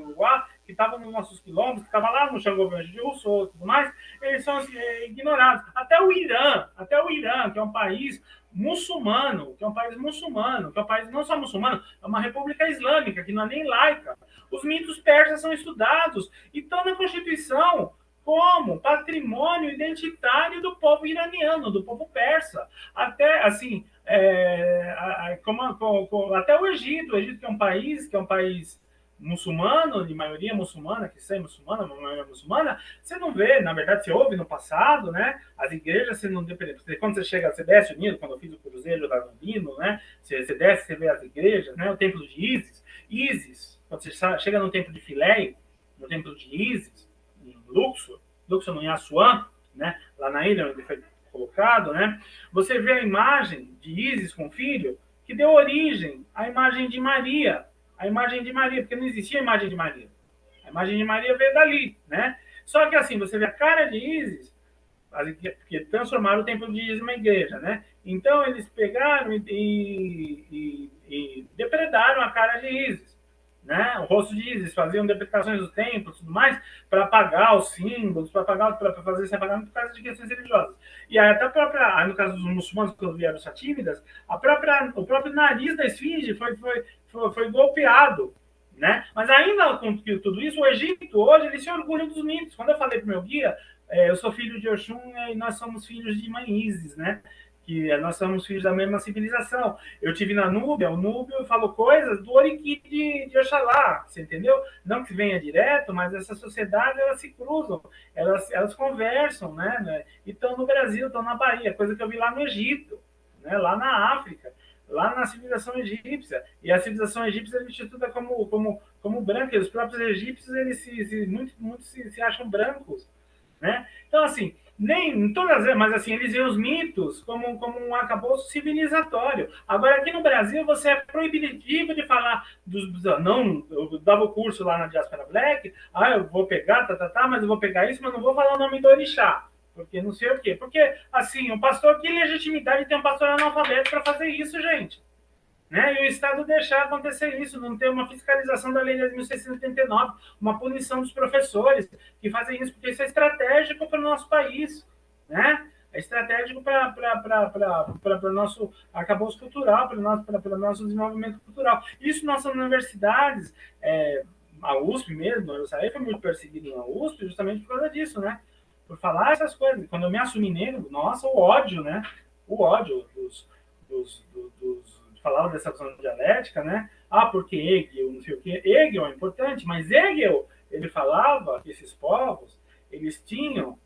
que estavam nos nossos quilombos, que estavam lá no Xangô de Rousseau e tudo mais, eles são assim, ignorados. Até o Irã, até o Irã, que é um país muçulmano, que é um país muçulmano, que é um país não só muçulmano, é uma república islâmica, que não é nem laica. Os mitos persas são estudados e estão na Constituição como patrimônio identitário do povo iraniano, do povo persa. Até, assim, é, como, como, até o Egito, o Egito que é um país, que é um país muçulmano, de maioria muçulmana, que é muçulmana, maioria muçulmana, você não vê, na verdade, você ouve no passado, né? As igrejas, você não quando você chega, você desce unido, quando eu fiz o cruzeiro da Nubino, né? Você, você desce, você vê as igrejas, né? O templo de Isis, Isis, quando você chega no templo de Filé, no templo de Isis, Luxor, Luxor no Yassuan, né? Lá na ilha onde foi colocado, né? Você vê a imagem de Isis com filho, que deu origem à imagem de Maria, a imagem de Maria, porque não existia a imagem de Maria. A imagem de Maria veio dali, né? Só que assim, você vê a cara de Isis, porque transformaram o templo de Isis numa igreja, né? Então eles pegaram e, e, e depredaram a cara de Isis, né? O rosto de Isis, faziam depredações do templo, tudo mais, para apagar os símbolos, para apagar, para fazer esse apagamento por causa de questões religiosas. E aí até a própria, no caso dos muçulmanos que vieram satímidas, a própria, o próprio nariz da esfinge foi, foi, foi, foi golpeado. Né? Mas ainda com tudo isso, o Egito hoje ele se orgulha dos mitos. Quando eu falei para meu guia, é, eu sou filho de Oxum e nós somos filhos de mãe Isis, né? Que nós somos filhos da mesma civilização. Eu tive na Núbia, o Núbio falou coisas do Oriki de, de Oxalá, você entendeu? Não que venha direto, mas essas sociedades elas se cruzam, elas, elas conversam, né? E estão no Brasil, estão na Bahia, coisa que eu vi lá no Egito, né? lá na África lá na civilização egípcia. E a civilização egípcia é estuda como, como, como branca. E os próprios egípcios, eles se, se muito, muito se, se, acham brancos. Né? Então, assim, nem todas as mas assim, eles veem os mitos como, como um acabouço civilizatório. Agora, aqui no Brasil, você é proibitivo de falar dos. Não, eu dava o curso lá na Diaspora Black, ah, eu vou pegar, tá, tá, tá, mas eu vou pegar isso, mas não vou falar o nome do Orixá porque não sei o quê. Porque, assim, o pastor, que legitimidade tem um pastor analfabeto para fazer isso, gente? Né? E o Estado deixar acontecer isso, não ter uma fiscalização da lei de 1689, uma punição dos professores que fazem isso, porque isso é estratégico para o nosso país, né? É estratégico para o nosso arcabouço cultural, para o nosso, nosso desenvolvimento cultural. Isso nossas universidades, é, a USP mesmo, eu saí foi muito perseguido na USP justamente por causa disso, né? por falar essas coisas. Quando eu me assumi negro, nossa, o ódio, né? O ódio dos, dos, dos falava dessa visão dialética, né? Ah, porque Hegel, não sei o quê. Hegel é importante, mas Hegel, ele falava que esses povos, eles tinham,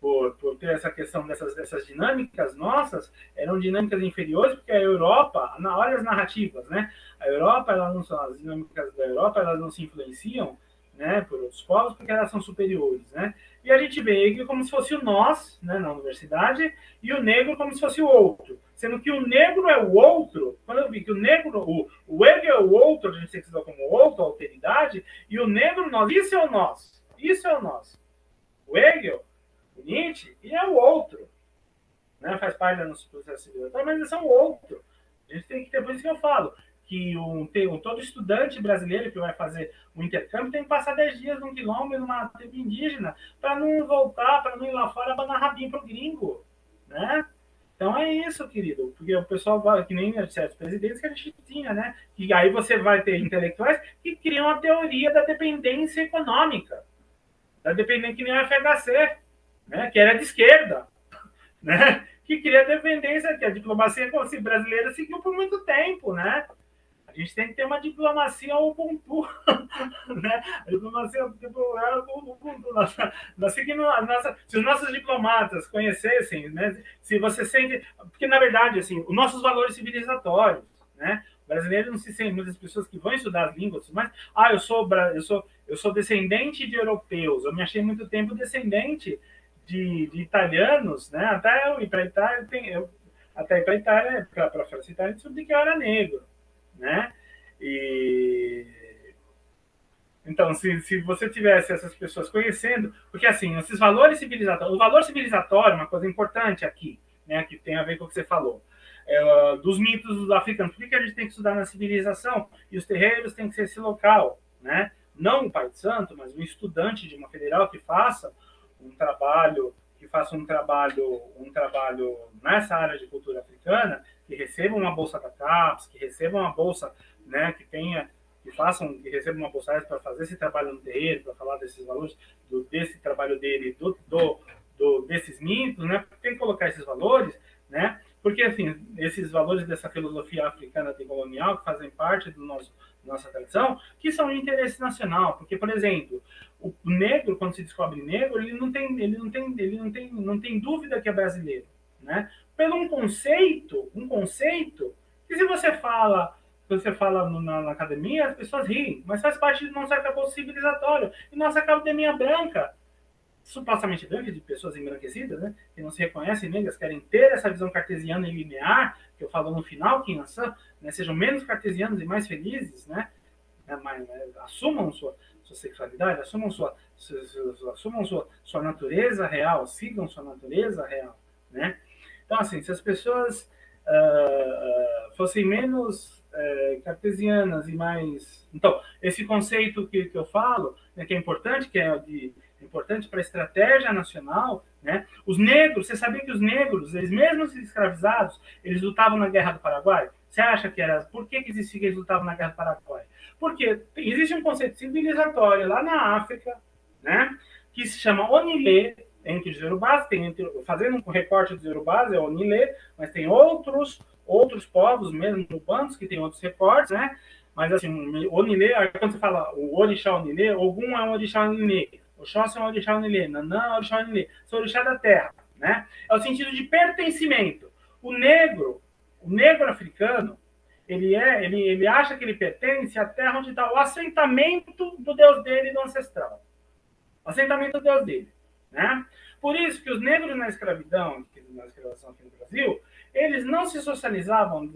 por, por ter essa questão dessas, dessas dinâmicas nossas, eram dinâmicas inferiores, porque a Europa, na, olha as narrativas, né? A Europa, ela não as dinâmicas da Europa, elas não se influenciam, né, por outros povos, porque elas são superiores, né? E a gente vê Hegel como se fosse o nós, né, na universidade, e o negro como se fosse o outro. Sendo que o negro é o outro, quando eu vi que o negro, o, o Hegel é o outro, a gente tem que se ver como outro, a alteridade, e o negro, nós, isso é o nós. Isso é o nós. O Hegel, o Nietzsche, e é o outro. Né, faz parte da nossa processo civilizatório, mas eles são o outro. A gente tem que ter, por isso que eu falo, que um, um, todo estudante brasileiro que vai fazer um intercâmbio tem que passar 10 dias num quilômetro, numa tribo indígena, para não voltar, para não ir lá fora abanar rabinho pro gringo, né? Então é isso, querido, porque o pessoal que nem certos presidentes que a gente tinha, né? E aí você vai ter intelectuais que criam a teoria da dependência econômica, da dependência que nem o FHC, né? Que era de esquerda, né? Que cria dependência que a diplomacia brasileira seguiu por muito tempo, né? A gente tem que ter uma diplomacia Ubuntu, né? A diplomacia tipo, é Ubuntu. Nossa, nossa, se os nossos diplomatas conhecessem, né? Se você sente, porque na verdade assim, os nossos valores civilizatórios, né? Brasileiros não se sentem muitas pessoas que vão estudar as línguas, mas ah, eu sou eu sou eu sou descendente de europeus. Eu me achei muito tempo descendente de, de italianos, né? Até eu ir para Itália, tem, eu, até para Itália, para a França Itália, descobri que eu era negro né? E então, se, se você tivesse essas pessoas conhecendo, porque assim, esses valores civilizatórios, o valor civilizatório, uma coisa importante aqui, né, que tem a ver com o que você falou. é, dos mitos africanos. Por que, a gente tem que estudar na civilização? E os terreiros têm que ser esse local, né? Não um pai de santo, mas um estudante de uma federal que faça um trabalho, que faça um trabalho, um trabalho nessa área de cultura africana, que receba uma bolsa da CAPES, que receba uma bolsa, né, que tenha que façam, que recebam uma bolsa para fazer esse trabalho no terreiro, para falar desses valores, do, desse trabalho dele, do, do, do, desses mitos, né? Tem que colocar esses valores, né? Porque, assim, esses valores dessa filosofia africana colonial que fazem parte do nosso nossa tradição, que são de interesse nacional, porque, por exemplo, o negro, quando se descobre negro, ele não tem, ele não tem, ele não tem, não tem dúvida que é brasileiro, né? Pelo um conceito, um conceito que se você fala você fala na, na, academia, as pessoas riem, mas faz parte do nosso arcabouço civilizatório. E nossa academia branca, supostamente branca, de pessoas embranquecidas, né, que não se reconhecem negras, querem ter essa visão cartesiana e linear, que eu falo no final, que né, sejam menos cartesianos e mais felizes, né, né mais, né, assumam sua, sua sexualidade, assumam, sua, sua, assumam sua, sua natureza real, sigam sua natureza real. Né? Então, assim, se as pessoas uh, uh, fossem menos é, cartesianas e mais. Então, esse conceito que, que eu falo, né, que é importante, que é de, importante para a estratégia nacional, né? Os negros, você sabia que os negros, eles mesmos escravizados, eles lutavam na Guerra do Paraguai? Você acha que era. Por que, que existia que eles lutavam na Guerra do Paraguai? Porque existe um conceito civilizatório lá na África, né? Que se chama Onilê, entre os Yorubás, tem entre, fazendo um recorte dos Yorubás, é Onilê, mas tem outros outros povos, mesmo urbanos, que tem outros recortes, né? Mas assim, Onilê, quando você fala o Orixá Onilê, Ogum é um Orixá Onilê, Oxóssi é um Orixá Onilê, Nanã é um Orixá Onilê, são Orixá da terra, né? É o sentido de pertencimento. O negro, o negro africano, ele é, ele, ele acha que ele pertence à terra onde está o assentamento do Deus dele, do ancestral. O assentamento do Deus dele, né? Por isso que os negros na escravidão, na escravidão aqui no Brasil, eles não se socializavam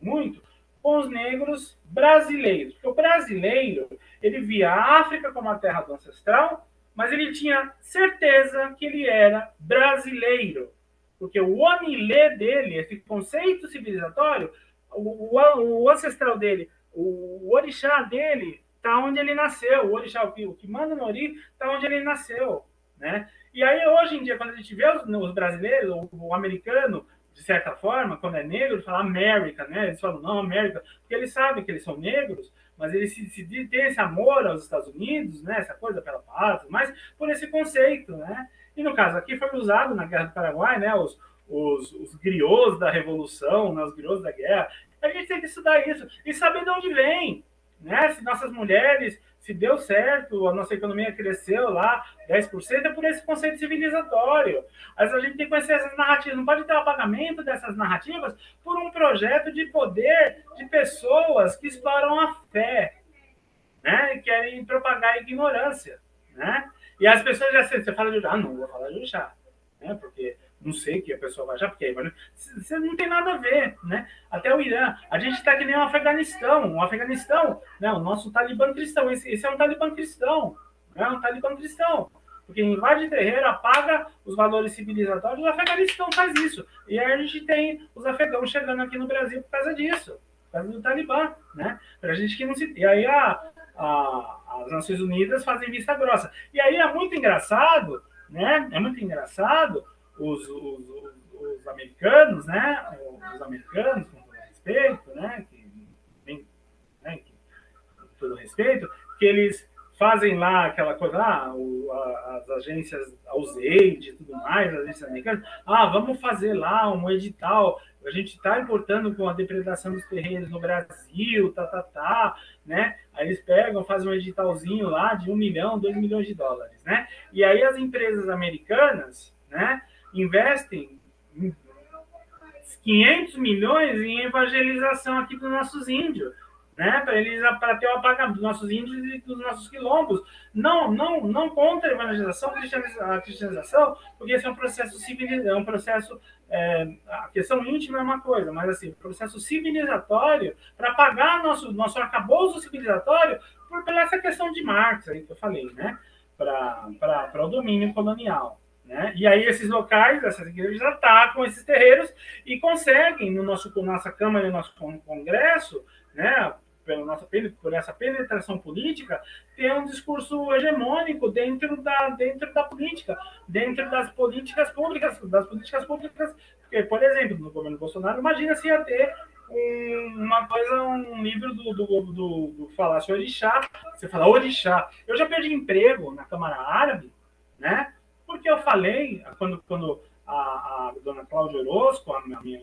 muito com os negros brasileiros. Porque o brasileiro, ele via a África como a terra do ancestral, mas ele tinha certeza que ele era brasileiro. Porque o onilê dele, esse conceito civilizatório, o, o, o ancestral dele, o, o orixá dele, está onde ele nasceu. O orixá, o que, o que manda no Ori, está onde ele nasceu. Né? E aí, hoje em dia, quando a gente vê os, os brasileiros, o, o americano, de certa forma, quando é negro, fala América, né? Eles falam, não, América, porque eles sabem que eles são negros, mas eles se, se têm esse amor aos Estados Unidos, né? Essa coisa pela paz, mas por esse conceito, né? E no caso aqui foi usado na Guerra do Paraguai, né? Os, os, os griots da Revolução, né? os griots da guerra. A gente tem que estudar isso e saber de onde vem, né? Se nossas mulheres se deu certo, a nossa economia cresceu lá 10%, é por esse conceito civilizatório. Mas a gente tem que conhecer essas narrativas, não pode ter o apagamento dessas narrativas por um projeto de poder de pessoas que exploram a fé, né? E querem propagar a ignorância, né? E as pessoas já você fala de ah, não vou falar de chá, né? Porque não sei que a pessoa vai achar, porque você não tem nada a ver, né? Até o Irã, a gente está que nem o Afeganistão, o Afeganistão, né? O nosso Talibã cristão, esse, esse é um Talibã cristão, né? Um Talibã cristão, porque invade terreiro, apaga os valores civilizatórios, o Afeganistão faz isso, e aí a gente tem os afegãos chegando aqui no Brasil por causa disso, por causa do Talibã, né? Pra gente que não se... E aí a, a, as Nações Unidas fazem vista grossa. E aí é muito engraçado, né? É muito engraçado os, os, os, americanos, né? Os americanos, com todo respeito, né? Que, bem, né? Que, com todo respeito, que eles fazem lá aquela coisa, ah, o, a, as agências, a USAID e tudo mais, as agências americanas, ah, vamos fazer lá um edital, a gente está importando com a depredação dos terrenos no Brasil, tá, tá, tá, né? Aí eles pegam, fazem um editalzinho lá de um milhão, dois milhões de dólares, né? E aí as empresas americanas, né? Investem 500 milhões em evangelização aqui dos nossos índios, né? Para eles para ter o apagamento dos nossos índios e dos nossos quilombos. Não, não, não contra a evangelização, a cristianização, porque esse é um processo civil, é um processo é, a questão íntima é uma coisa, mas assim, processo civilizatório para pagar nosso nosso arcabouço civilizatório por, por essa questão de Marx aí que eu falei, né? Para o domínio colonial. Né? E aí esses locais, essas igrejas atacam esses terreiros e conseguem, no nosso nossa Câmara e no nosso Congresso, né, pela nossa, por essa penetração política, ter um discurso hegemônico dentro da, dentro da política, dentro das políticas públicas, das políticas públicas. Porque, por exemplo, no governo Bolsonaro, imagina se ia ter um, uma coisa, um livro do, do, do, do Falácio Orixá, você fala Orixá. Eu já perdi emprego na Câmara Árabe, né? Porque eu falei, quando, quando a, a dona Cláudia Orozco, a minha,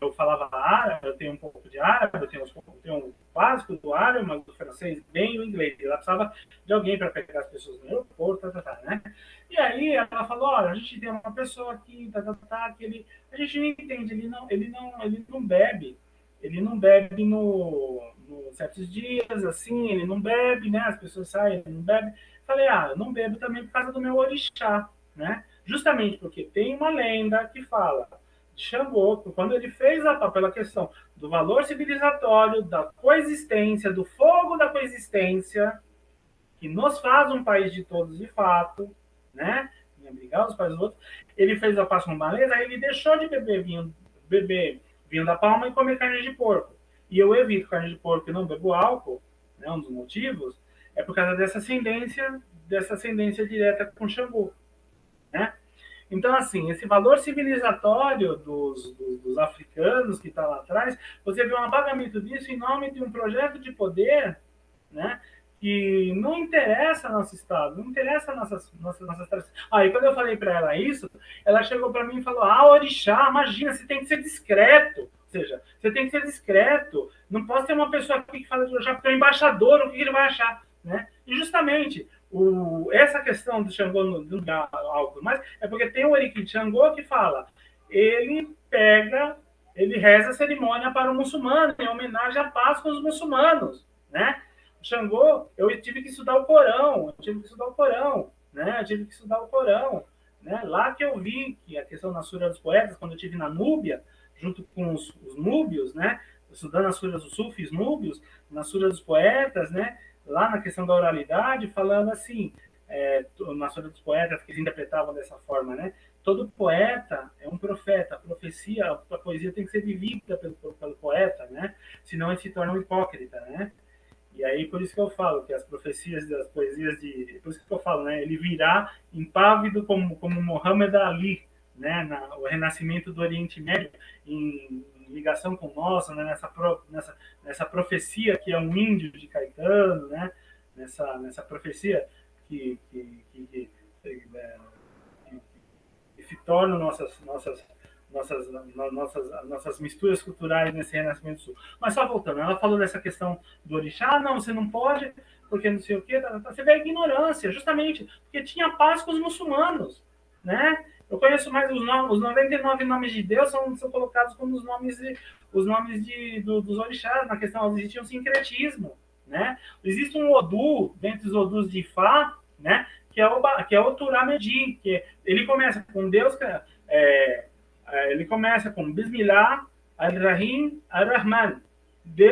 eu falava árabe, eu tenho um pouco de árabe, eu tenho, eu tenho um básico do árabe, mas do francês bem o inglês. E ela precisava de alguém para pegar as pessoas no aeroporto, tá, tá, tá, né? E aí ela falou, olha, a gente tem uma pessoa aqui, tá, tá, tá, que ele, a gente não entende, ele não, ele não, ele não bebe, ele não bebe no, no certos dias, assim, ele não bebe, né? As pessoas saem, ele não bebe. Falei, ah, eu não bebo também por causa do meu orixá, né? Justamente porque tem uma lenda que fala de Xangô, quando ele fez a, pela questão do valor civilizatório, da coexistência, do fogo da coexistência, que nos faz um país de todos de fato, né? Brigar os pais dos outros. Ele fez a aí ele deixou de beber vinho, beber vinho da palma e comer carne de porco. E eu evito carne de porco e não bebo álcool, né? Um dos motivos é por causa dessa ascendência, dessa ascendência direta com Xangô. Né? Então, assim, esse valor civilizatório dos, dos, dos africanos que está lá atrás, você vê um apagamento disso em nome de um projeto de poder, né? que não interessa nosso estado, não interessa nossas nossas nossas tradições. Aí quando eu falei para ela isso, ela chegou para mim e falou: "Ah, orixá, imagina, você tem que ser discreto". Ou seja, você tem que ser discreto. Não posso ter uma pessoa aqui que fala de orixá porque é o embaixador, o que ele vai achar, né? E justamente o, essa questão do Xangô não dá algo mais, é porque tem o Eriki Xangô que fala, ele pega, ele reza a cerimônia para o muçulmano, em homenagem à paz com os muçulmanos, né? Xangô, eu tive que estudar o Corão, eu tive que estudar o Corão, né? Eu tive que estudar o Corão, né? Lá que eu vi que a questão na Sura dos Poetas, quando eu tive na Núbia, junto com os, os núbios, né? Estudando as suras dos sufis núbios, na Sura dos Poetas, né? Lá na questão da oralidade, falando assim, é, na Sura dos Poetas, que eles interpretavam dessa forma, né? Todo poeta é um profeta, a profecia, a poesia tem que ser vivida pelo, pelo poeta, né? Senão ele se torna um hipócrita, né? E aí, por isso que eu falo que as profecias das poesias de. Por isso que eu falo, né? Ele virá impávido como, como Muhammad Ali, né? Na, o renascimento do Oriente Médio, em, ligação com nossa, né? nessa, pro, nessa, nessa profecia que é um índio de Caetano, né? nessa, nessa profecia que, que, que, que, é, que se tornam nossas, nossas, nossas, nossas, nossas misturas culturais nesse Renascimento Sul. Mas só voltando, ela falou dessa questão do orixá, ah, não, você não pode, porque não sei o quê, tá, tá, tá. você vê a ignorância, justamente, porque tinha paz com os muçulmanos, né? Eu conheço mais os nomes, os 99 nomes de Deus são, são colocados como os nomes de, os nomes de, do, dos orixás, na questão, existe um sincretismo, né? Existe um Odu, dentre os Odus de Fá, né? Que é o, que é o Turamedi, que ele começa com Deus, é, é, ele começa com Bismillah, Ar-Rahim, Ar-Rahman,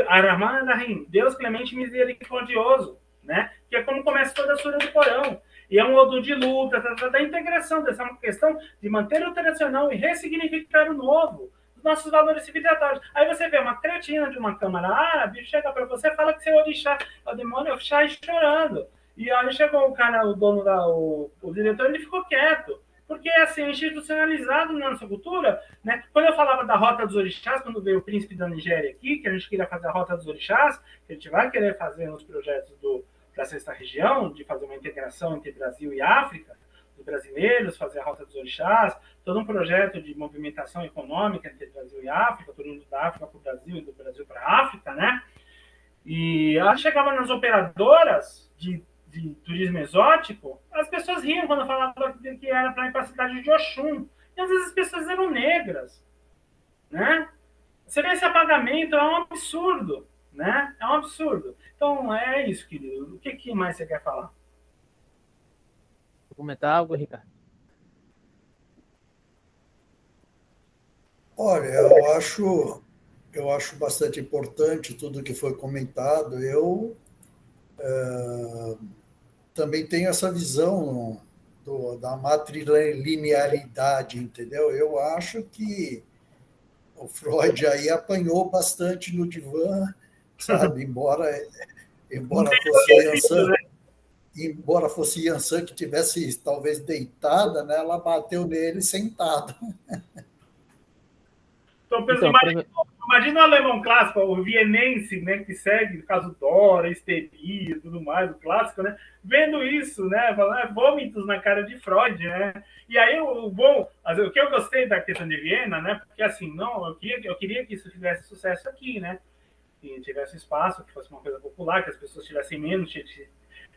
Ar-Rahman, Ar-Rahim, Deus clemente e misericordioso, né? Que é como começa toda a sura do Corão. E é um modo de luta, da, da integração, dessa questão de manter o tradicional e ressignificar o novo, os nossos valores civilizatórios. Aí você vê uma cretina de uma câmara árabe, chega para você fala que você é orixá, é o demônio, é o chá chorando. E aí chegou o cara, o dono da, o, o diretor, ele ficou quieto porque assim, é institucionalizado na nossa cultura, né? Quando eu falava da Rota dos Orixás, quando veio o príncipe da Nigéria aqui, que a gente queria fazer a Rota dos Orixás, que a gente vai querer fazer nos projetos do, da sexta região, de fazer uma integração entre Brasil e África, dos brasileiros, fazer a Rota dos Orixás, todo um projeto de movimentação econômica entre Brasil e África, todo mundo da África para o Brasil e do Brasil para a África, né? E ela chegava nas operadoras de, de turismo exótico, as pessoas riam quando falava que era para ir para a cidade de Oxum. E às vezes as pessoas eram negras, né? Você vê esse apagamento, é um absurdo né? É um absurdo. Então é isso, querido. O que, que mais você quer falar? Vou comentar algo, Ricardo? Olha, eu acho, eu acho bastante importante tudo que foi comentado. Eu é, também tenho essa visão do, da matrilinearidade, entendeu? Eu acho que o Freud aí apanhou bastante no divã, sabe? Embora, embora fosse Yansan, embora fosse Yansan que tivesse talvez deitada, né? Ela bateu nele sentada. Então, então, imagina, imagina o alemão clássico, o vienense, né, que segue o caso Dora, histeria e tudo mais, o clássico, né? Vendo isso, né? Falando, é, vômitos na cara de Freud, né? E aí, o bom, o que eu gostei da questão de Viena, né? Porque assim, não, eu queria, eu queria que isso tivesse sucesso aqui, né? Que tivesse espaço, que fosse uma coisa popular, que as pessoas tivessem menos,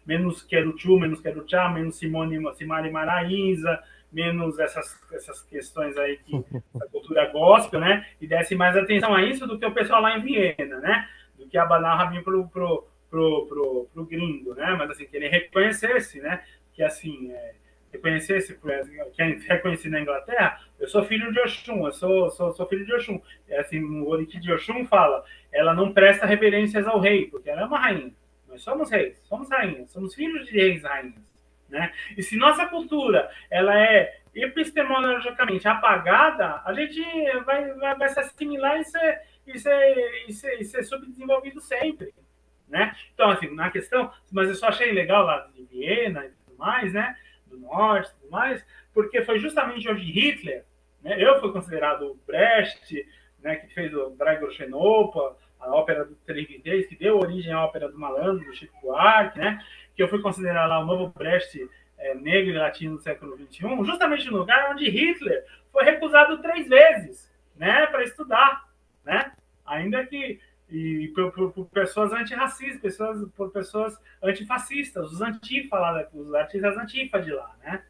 menos quero tchu, menos quero tchá, menos Simone, Simone Maraíza, menos essas, essas questões aí que a cultura gospel, né? E desse mais atenção a isso do que o pessoal lá em Viena, né? Do que abanar o rabinho pro, pro, pro, pro, pro gringo, né? Mas assim, que ele reconhecesse, né? Que assim, é, reconhecesse, que é reconhecido na Inglaterra, eu sou filho de Oxum, eu sou, sou, sou filho de Oxum. É assim, o Oriki de Oxum fala, ela não presta reverências ao rei, porque ela é uma rainha. Nós somos reis, somos rainhas, somos filhos de reis rainhas. Né? E se nossa cultura ela é epistemologicamente apagada, a gente vai, vai, vai se assimilar e ser, e, ser, e, ser, e ser subdesenvolvido sempre. Né? Então, assim, na questão, mas eu só achei legal lá de Viena e tudo mais, né? Do Norte e tudo mais, porque foi justamente onde Hitler, né? eu fui considerado o Brecht, né? que fez o Drago Xenopa, a ópera do Televidez, que deu origem à ópera do Malandro, do Chico Buarque, né? que eu fui considerar lá o novo Brecht é, negro e latino do século XXI, justamente no lugar onde Hitler foi recusado três vezes né, para estudar. Né? Ainda que e por, por, por, pessoas antirracistas, pessoas, por pessoas antifascistas, os antifa lá, os artistas antifa de lá, né?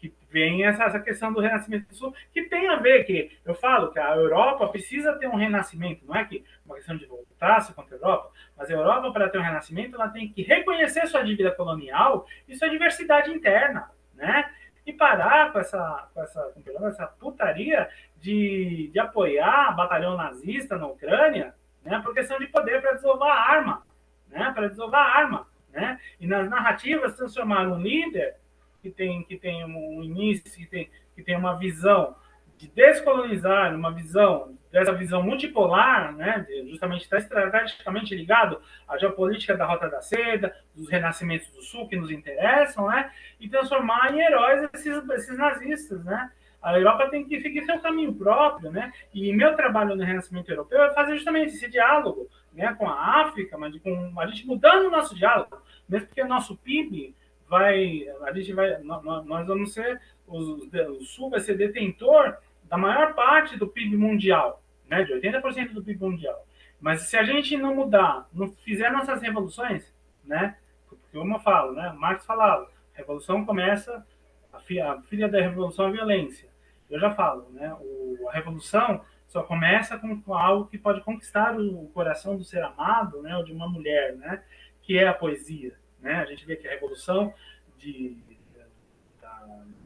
que vem essa, essa questão do renascimento do sul, que tem a ver que eu falo que a Europa precisa ter um renascimento, não é que uma questão de voltar-se contra a Europa, mas a Europa, para ter um renascimento, ela tem que reconhecer sua dívida colonial e sua diversidade interna, né? E parar com essa, com essa, com essa putaria de, de apoiar batalhão nazista na Ucrânia, né? Por questão de poder para desovar a arma, né? Para desovar a arma, né? E nas narrativas transformar um líder que tem, que tem um início, que tem, que tem uma visão de descolonizar, uma visão dessa visão multipolar, né, justamente está estrategicamente ligado à geopolítica da Rota da Seda, dos renascimentos do Sul que nos interessam, né, e transformar em heróis esses, esses nazistas, né. A Europa tem que seguir seu caminho próprio, né, e meu trabalho no Renascimento Europeu é fazer justamente esse diálogo, né, com a África, mas com a gente mudando o nosso diálogo, mesmo porque o nosso PIB vai, a gente vai, nós vamos ser, o Sul vai ser detentor da maior parte do PIB mundial, né, de 80% do PIB mundial. Mas se a gente não mudar, não fizer nossas revoluções, né, como eu falo, né, Marx falava, revolução começa, a filha, a filha da revolução é a violência. Eu já falo, né, o, a revolução só começa com algo que pode conquistar o coração do ser amado, né, ou de uma mulher, né, que é a poesia. Né? A gente vê que a revolução de,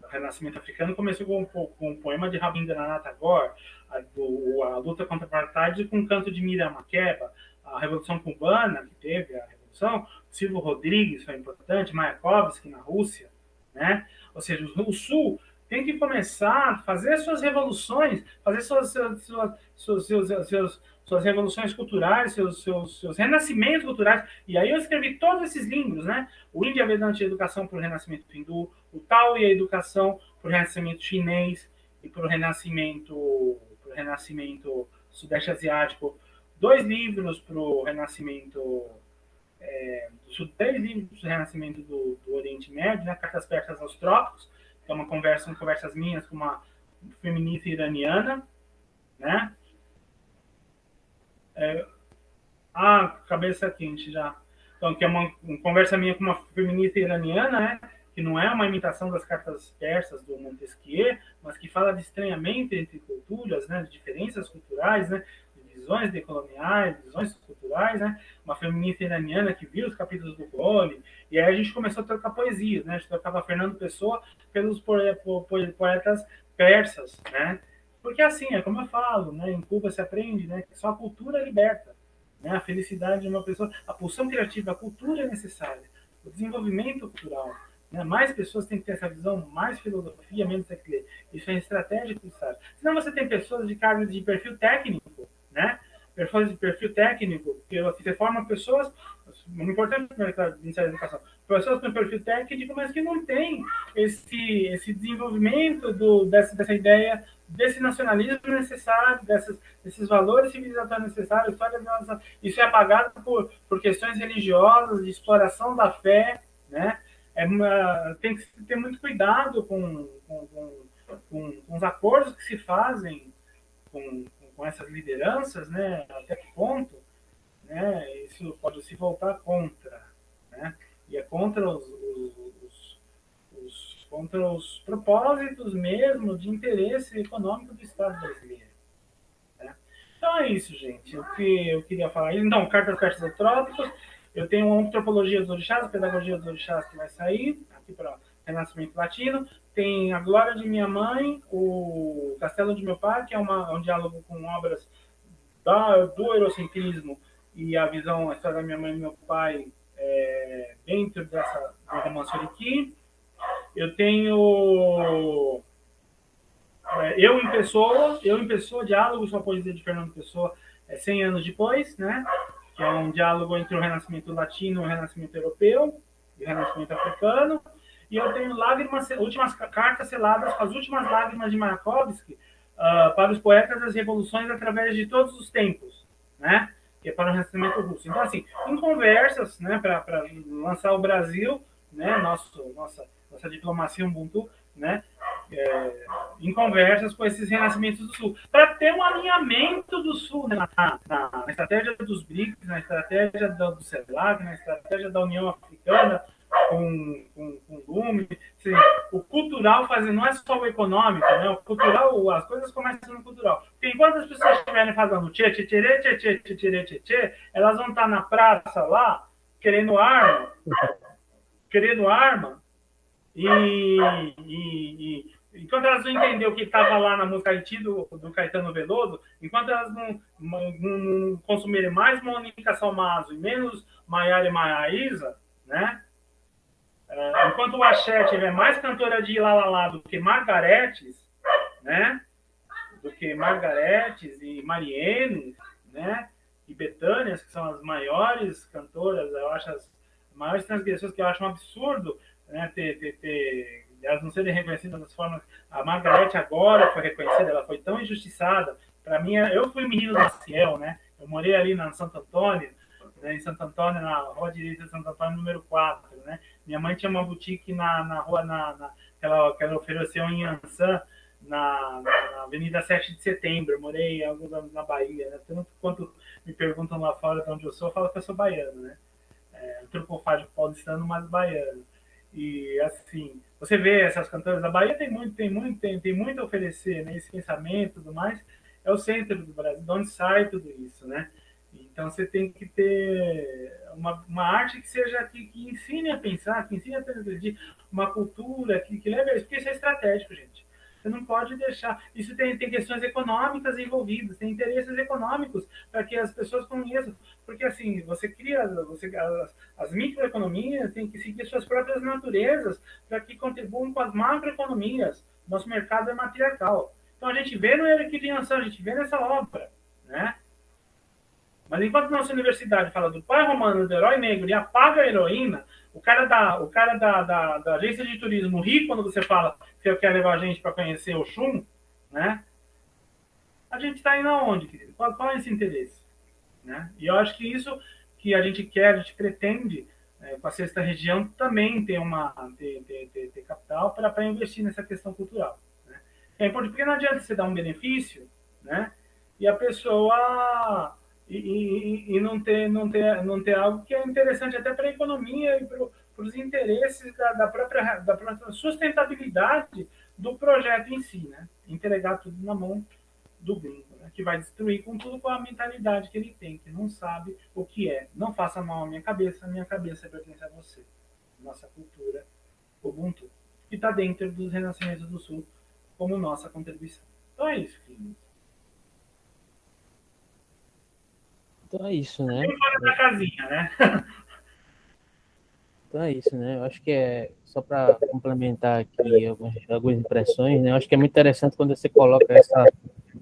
do Renascimento africano começou com, com o poema de Rabindranath Tagore, a, do, a luta contra a apartheid com o canto de Miriam Makeba, a Revolução Cubana, que teve a Revolução, Silvio Rodrigues foi importante, Mayakovsky na Rússia, né? Ou seja, o Sul tem que começar a fazer suas revoluções, fazer suas, suas, suas, suas revoluções culturais, seus, seus, seus renascimentos culturais. E aí eu escrevi todos esses livros, né? O Índia Vedanta e Educação para o Renascimento Hindu, o Tao e a Educação para o Renascimento Chinês e para o Renascimento, para o Renascimento Sudeste Asiático. Dois livros para o Renascimento é, três livros para o Renascimento do, do Oriente Médio, né? Cartas Persas aos Trópicos, que é uma conversa, uma conversas minhas com uma feminista iraniana, né? É, ah, cabeça quente já. Então, que é uma, uma, conversa minha com uma feminista iraniana, né? Que não é uma imitação das cartas persas do Montesquieu, mas que fala de estranhamento entre culturas, né? De diferenças culturais, né? Visões decoloniais, visões culturais, né? Uma feminista iraniana que viu os capítulos do Gole, e aí a gente começou a trocar poesias, né? A gente trocava Fernando Pessoa pelos poetas persas, né? Porque assim, é como eu falo, né? Em Cuba se aprende, né? Que só a cultura liberta, né? A felicidade de uma pessoa, a pulsão criativa, a cultura é necessária, o desenvolvimento cultural, Né? Mais pessoas têm que ter essa visão, mais filosofia, menos tecnologia. Isso é estratégico, sabe? Senão você tem pessoas de cargos de perfil técnico, né? Pessoas de perfil técnico, que você forma pessoas, muito importante para o Ministério da Educação, pessoas com perfil técnico, mas que não tem esse, esse desenvolvimento do, dessa, dessa ideia, desse nacionalismo necessário, dessas, desses valores civilizatórios necessários. Isso é apagado por, por questões religiosas, de exploração da fé, né? é uma, tem que ter muito cuidado com, com, com, com, os acordos que se fazem com, com essas lideranças, né? Até que ponto, né? Isso pode se voltar contra, né? E é contra os, os, os contra os propósitos mesmo de interesse econômico do Estado brasileiro. Né? Então é isso, gente. O que eu queria falar. Então, cartas cartas trópicos eu tenho antropologia dos orixás, pedagogia dos orixás que vai sair, aqui para Renascimento Latino. Tem a Glória de Minha Mãe, o Castelo de Meu Pai, que é uma, um diálogo com obras da, do eurocentrismo e a visão, a história da minha mãe e meu pai é, dentro dessa do romance aqui. Eu tenho é, Eu em Pessoa, Eu em Pessoa, Diálogos com a Poesia de Fernando Pessoa, é, 100 anos depois, né? que é um diálogo entre o Renascimento latino e o Renascimento europeu e o Renascimento africano. E eu tenho lágrimas, últimas cartas seladas com as últimas lágrimas de Mayakovsky uh, para os poetas das revoluções através de todos os tempos, né? Que é para o Renascimento russo. Então, assim, em conversas, né, para lançar o Brasil, né, nosso, nossa, nossa diplomacia Ubuntu, né, é, em conversas com esses renascimentos do Sul, para ter um alinhamento do Sul né, na, na, na, estratégia dos BRICS, na estratégia do, do CELAC, na estratégia da União Africana, com, com, com Lume. Assim, o cultural fazendo, não é só o econômico, né? o cultural, as coisas começam no cultural. Porque enquanto as pessoas estiverem fazendo tchê, tchê, tchê, tchê, tchê, tchê, tchê, tchê, tchê, elas vão estar na praça lá, querendo arma, querendo arma, e, e, e enquanto elas não entenderam o que estava lá na música do, do Caetano Veloso, enquanto elas não, não, não consumirem mais Mônica Salmazo e menos Maiara e Maraísa, né? Enquanto o Axé tiver mais cantora de Lalala do que Margaretes, né? Do que Margaretes e Mariene, né? E Betânias, que são as maiores cantoras, eu acho as maiores transgressões que eu acho um absurdo né? ter, ter, ter elas não serem reconhecidas das formas. A Margarete agora foi reconhecida, ela foi tão injustiçada. Para mim, eu fui menino da Ciel, né? Eu morei ali na Santo Antônio, né? em Santo Antônio, na rua direita de Santo Antônio, número 4, né? Minha mãe tinha uma boutique na, na rua, na, na, que, ela, que ela ofereceu em Ansan, na, na, Avenida 7 de Setembro. Eu morei alguns anos na Bahia, né? Tanto quanto me perguntam lá fora de onde eu sou, eu falo que eu sou baiano, né? É, antropofágico paulistano, mas baiano. E assim, você vê essas cantoras da Bahia tem muito, tem muito, tem, tem muito a oferecer, né? Esse pensamento e tudo mais. É o centro do Brasil, de onde sai tudo isso, né? Então você tem que ter uma, uma arte que seja que, que ensine a pensar, que ensine a transgredir, uma cultura que, que leve a isso, porque isso é estratégico, gente. Você não pode deixar. Isso tem, tem questões econômicas envolvidas, tem interesses econômicos para que as pessoas conheçam. Porque assim, você cria, você, as, as microeconomias têm que seguir suas próprias naturezas para que contribuam com as macroeconomias. Nosso mercado é matriarcal. Então a gente vê no Equilibração, a gente vê nessa obra, né? Mas enquanto nossa universidade fala do pai romano, do herói negro e apaga a heroína, o cara da, o cara da, da, da agência de turismo ri quando você fala que quer levar a gente para conhecer o Chum, né? A gente está indo aonde, querido? Qual, qual, é esse interesse? Né? E eu acho que isso que a gente quer, a gente pretende, é, com a sexta região, também ter, uma, ter, ter, ter, ter capital para investir nessa questão cultural. Né? É importante, porque não adianta você dar um benefício, né? E a pessoa e, e, e, não, ter, não, ter, não ter algo que é interessante até para a economia e para os interesses da, da, própria, da própria sustentabilidade do projeto em si, né? Entregar tudo na mão do gringo, né? que vai destruir com tudo com a mentalidade que ele tem, que não sabe o que é. Não faça mal à minha cabeça, a minha cabeça pertence a você. Nossa cultura, Ubuntu, que está dentro dos Renascimentos do Sul como nossa contribuição. Então é isso, filhos. Então é isso, né? fora da casinha, né? Então é isso, né? Eu acho que é só para complementar aqui algumas, algumas impressões, né? Eu acho que é muito interessante quando você coloca essa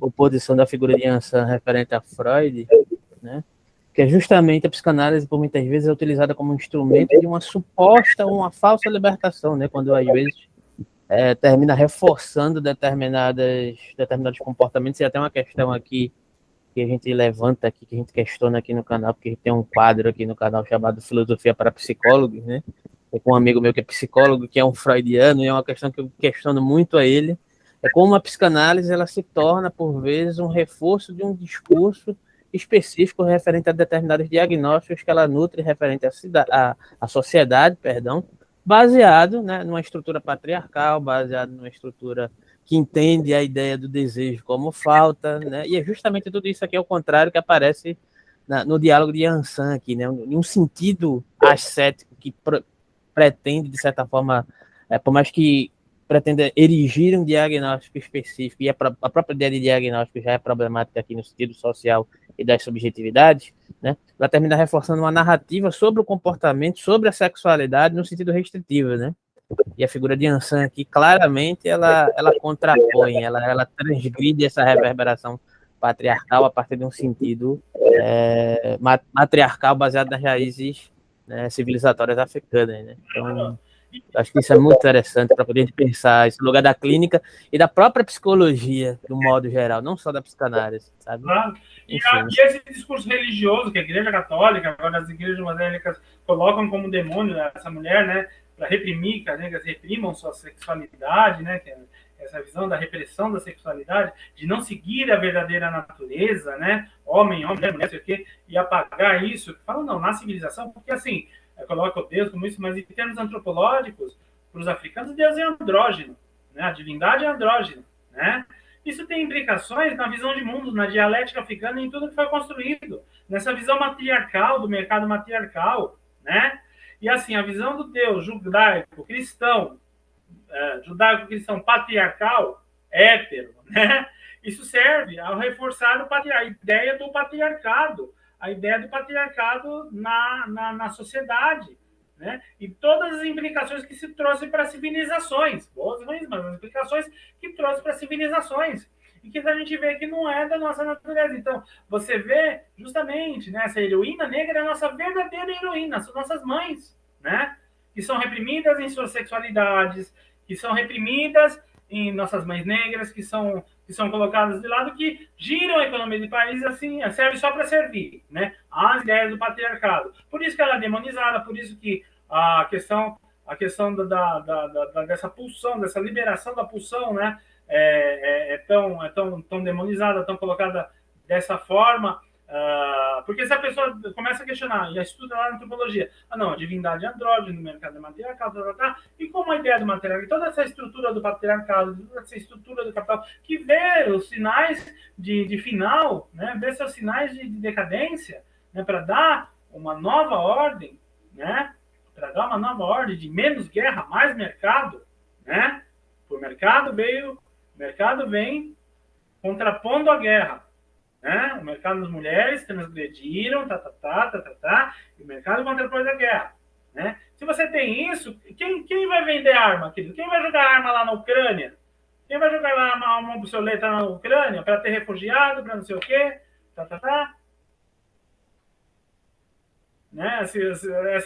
oposição da figura de Ansan referente a Freud, né? Que é justamente a psicanálise, por muitas vezes, é utilizada como instrumento de uma suposta, uma falsa libertação, né? Quando às vezes é, termina reforçando determinadas, determinados comportamentos. E até uma questão aqui que a gente levanta aqui, que a gente questiona aqui no canal, porque a gente tem um quadro aqui no canal chamado Filosofia para Psicólogos, né? É com um amigo meu que é psicólogo, que é um freudiano, e é uma questão que eu questiono muito a ele, é como a psicanálise ela se torna, por vezes, um reforço de um discurso específico referente a determinados diagnósticos que ela nutre referente à, à sociedade, perdão, baseado né, numa estrutura patriarcal, baseado numa estrutura que entende a ideia do desejo como falta, né? E é justamente tudo isso aqui ao contrário que aparece na, no diálogo de Ansan aqui, né? Em um sentido ascético que pr pretende de certa forma, é, por mais que pretenda erigir um diagnóstico específico e a, a própria ideia de diagnóstico já é problemática aqui no sentido social e das subjetividades, né? Ela termina reforçando uma narrativa sobre o comportamento, sobre a sexualidade no sentido restritivo, né? E a figura de Ansan aqui, claramente, ela, ela contrapõe, ela, ela transgride essa reverberação patriarcal a partir de um sentido é, matriarcal baseado nas raízes né, civilizatórias africanas. Né? Então, acho que isso é muito interessante para poder pensar esse lugar da clínica e da própria psicologia, um modo geral, não só da psicanálise, sabe? E, a, e, esse discurso religioso que a Igreja Católica, agora as igrejas evangélicas colocam como demônio essa mulher, né? Para reprimir, que as negras reprimam sua sexualidade, né? É essa visão da repressão da sexualidade, de não seguir a verdadeira natureza, né? Homem, homem, mulher, mulher, sei o quê, e apagar isso. Fala, não, na civilização, porque assim, coloca o Deus como isso, mas em termos antropológicos, para os africanos, Deus é andrógeno, né? A divindade é andrógeno, né? Isso tem implicações na visão de mundo, na dialética africana, em tudo que foi construído, nessa visão matriarcal, do mercado matriarcal, né? E assim, a visão do Deus judaico, cristão, é, judaico-cristão patriarcal, hétero, né? Isso serve ao reforçar a ideia do patriarcado, a ideia do patriarcado na, na, na sociedade, né? E todas as implicações que se trouxe para civilizações, boas ruins, mas as implicações que trouxe para civilizações e que a gente vê que não é da nossa natureza. Então, você vê justamente né, essa heroína negra é a nossa verdadeira heroína, são nossas mães, né? Que são reprimidas em suas sexualidades, que são reprimidas em nossas mães negras, que são que são colocadas de lado, que giram a economia do país assim, serve só para servir, né? As ideias do patriarcado. Por isso que ela é demonizada, por isso que a questão a questão da, da, da, da dessa pulsão, dessa liberação da pulsão, né? É, é, é, tão, é tão, tão demonizada, tão colocada dessa forma, uh, porque se a pessoa começa a questionar e estuda lá na antropologia, ah não, a divindade é andrógeno, no mercado é matriarcal, tá, tá, tá, e como a ideia do material, toda essa estrutura do patriarcado, toda essa estrutura do capital, que vê os sinais de, de final, né, vê seus sinais de, de decadência, né, para dar uma nova ordem, né, para dar uma nova ordem de menos guerra, mais mercado, né, o mercado veio o mercado vem contrapondo a guerra. Né? O mercado das mulheres transgrediram, tá, tá, tá, tá, tá, tá, e o mercado contrapôs a guerra. Né? Se você tem isso, quem, quem vai vender arma, querido? Quem vai jogar arma lá na Ucrânia? Quem vai jogar lá uma arma obsoleta na Ucrânia para ter refugiado, para não sei o quê? Tá, tá, tá. Né? Essa,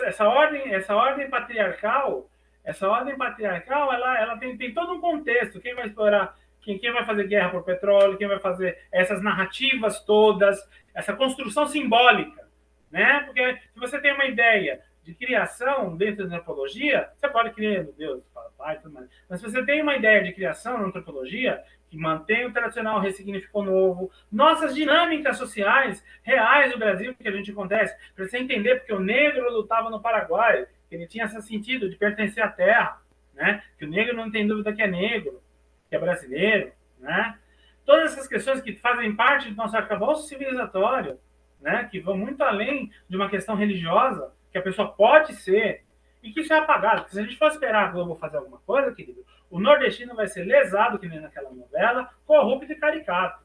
essa, ordem, essa ordem patriarcal essa ordem patriarcal, ela, ela tem, tem todo um contexto. Quem vai explorar, quem, quem vai fazer guerra por petróleo, quem vai fazer essas narrativas todas, essa construção simbólica, né? Porque se você tem uma ideia de criação dentro da antropologia, você pode criar, meu Deus, pai, tudo mais. Mas se você tem uma ideia de criação na antropologia, que mantém o tradicional, ressignificou novo, nossas dinâmicas sociais reais do Brasil que a gente acontece, para você entender porque o negro lutava no Paraguai, ele tinha esse sentido de pertencer à terra, né? Que o negro não tem dúvida que é negro, que é brasileiro, né? Todas essas questões que fazem parte do nosso arcabouço civilizatório, né? Que vão muito além de uma questão religiosa, que a pessoa pode ser, e que isso é apagado. Porque se a gente for esperar a Globo fazer alguma coisa, querido, o nordestino vai ser lesado, que nem naquela novela, corrupto e caricato,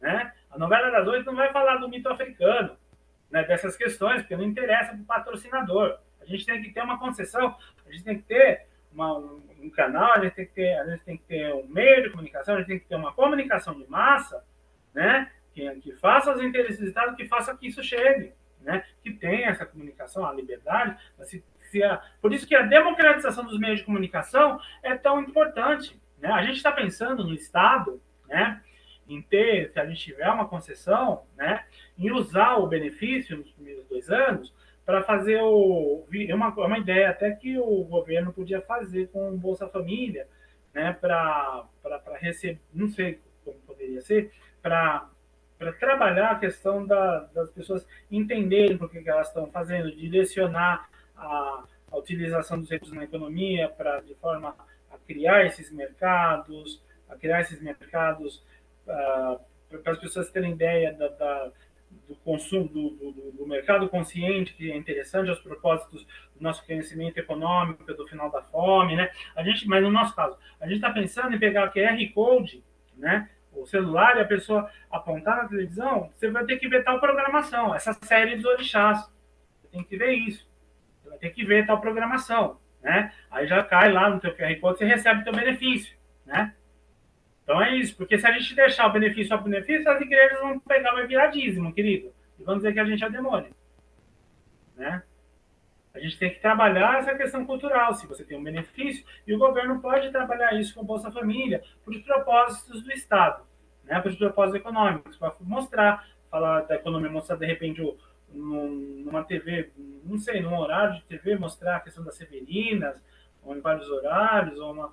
né? A novela das oito não vai falar do mito africano, né? Dessas questões, porque não interessa para o patrocinador A gente tem que ter uma concessão, a gente tem que ter uma, um, um, canal, a gente, tem que ter, a gente tem que ter um meio de comunicação, a gente tem que ter uma comunicação de massa, né? Que, que faça os interesses do Estado, que faça que isso chegue, né? Que tenha essa comunicação, a liberdade, se, se a, por isso que a democratização dos meios de comunicação é tão importante, né? A gente está pensando no Estado, né? Em ter, se a gente tiver uma concessão, né? Em usar o benefício nos primeiros dois anos para fazer o. É uma, é uma ideia até que o governo podia fazer com o Bolsa Família, né, para receber, não sei como poderia ser, para trabalhar a questão da, das pessoas entenderem por que, que elas estão fazendo, direcionar a, a utilização dos recursos na economia para de forma a criar esses mercados, a criar esses mercados uh, para as pessoas terem ideia da, da do consumo, do, do, do, mercado consciente, que é interessante aos propósitos do nosso conhecimento econômico, do final da fome, né? A gente, mas no nosso caso, a gente está pensando em pegar o QR Code, né? O celular e a pessoa apontar na televisão, você vai ter que ver tal programação, essa série dos orixás. Você tem que ver isso. Você vai ter que ver tal programação, né? Aí já cai lá no teu QR Code, você recebe teu benefício, né? Então é isso, porque se a gente deixar o benefício ao benefício, as igrejas vão pegar, vai virar dízimo, querido. E vão dizer que a gente é demônio. Né? A gente tem que trabalhar essa questão cultural, se você tem um benefício, e o governo pode trabalhar isso com Bolsa Família, para os propósitos do Estado, né? para os propósitos econômicos, para mostrar, falar da economia, mostrar de repente numa TV, não sei, num horário de TV, mostrar a questão das severinas, ou em vários horários, ou uma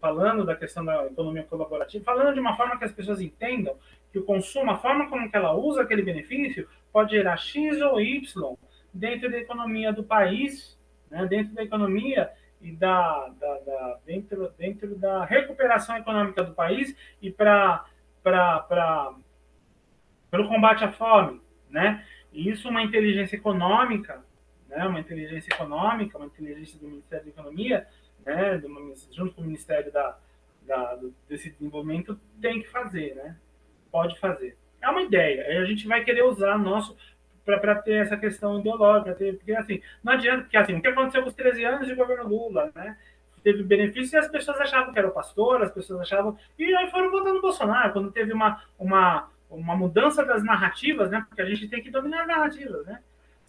falando da questão da economia colaborativa, falando de uma forma que as pessoas entendam que o consumo, a forma como que ela usa aquele benefício, pode gerar X ou Y dentro da economia do país, né, dentro da economia e da, da, da, dentro, dentro da recuperação econômica do país e para o combate à fome, né? E isso uma inteligência econômica, né? Uma inteligência econômica, uma inteligência do Ministério da Economia né, junto com o Ministério da, da, desse desenvolvimento, tem que fazer, né? Pode fazer. É uma ideia. A gente vai querer usar nosso para ter essa questão ideológica, ter, porque assim, não adianta, porque assim, o que aconteceu com os 13 anos de governo Lula, né? Teve benefícios e as pessoas achavam que era o pastor, as pessoas achavam. E aí foram votando no Bolsonaro, quando teve uma, uma, uma mudança das narrativas, né? Porque a gente tem que dominar as narrativas, né?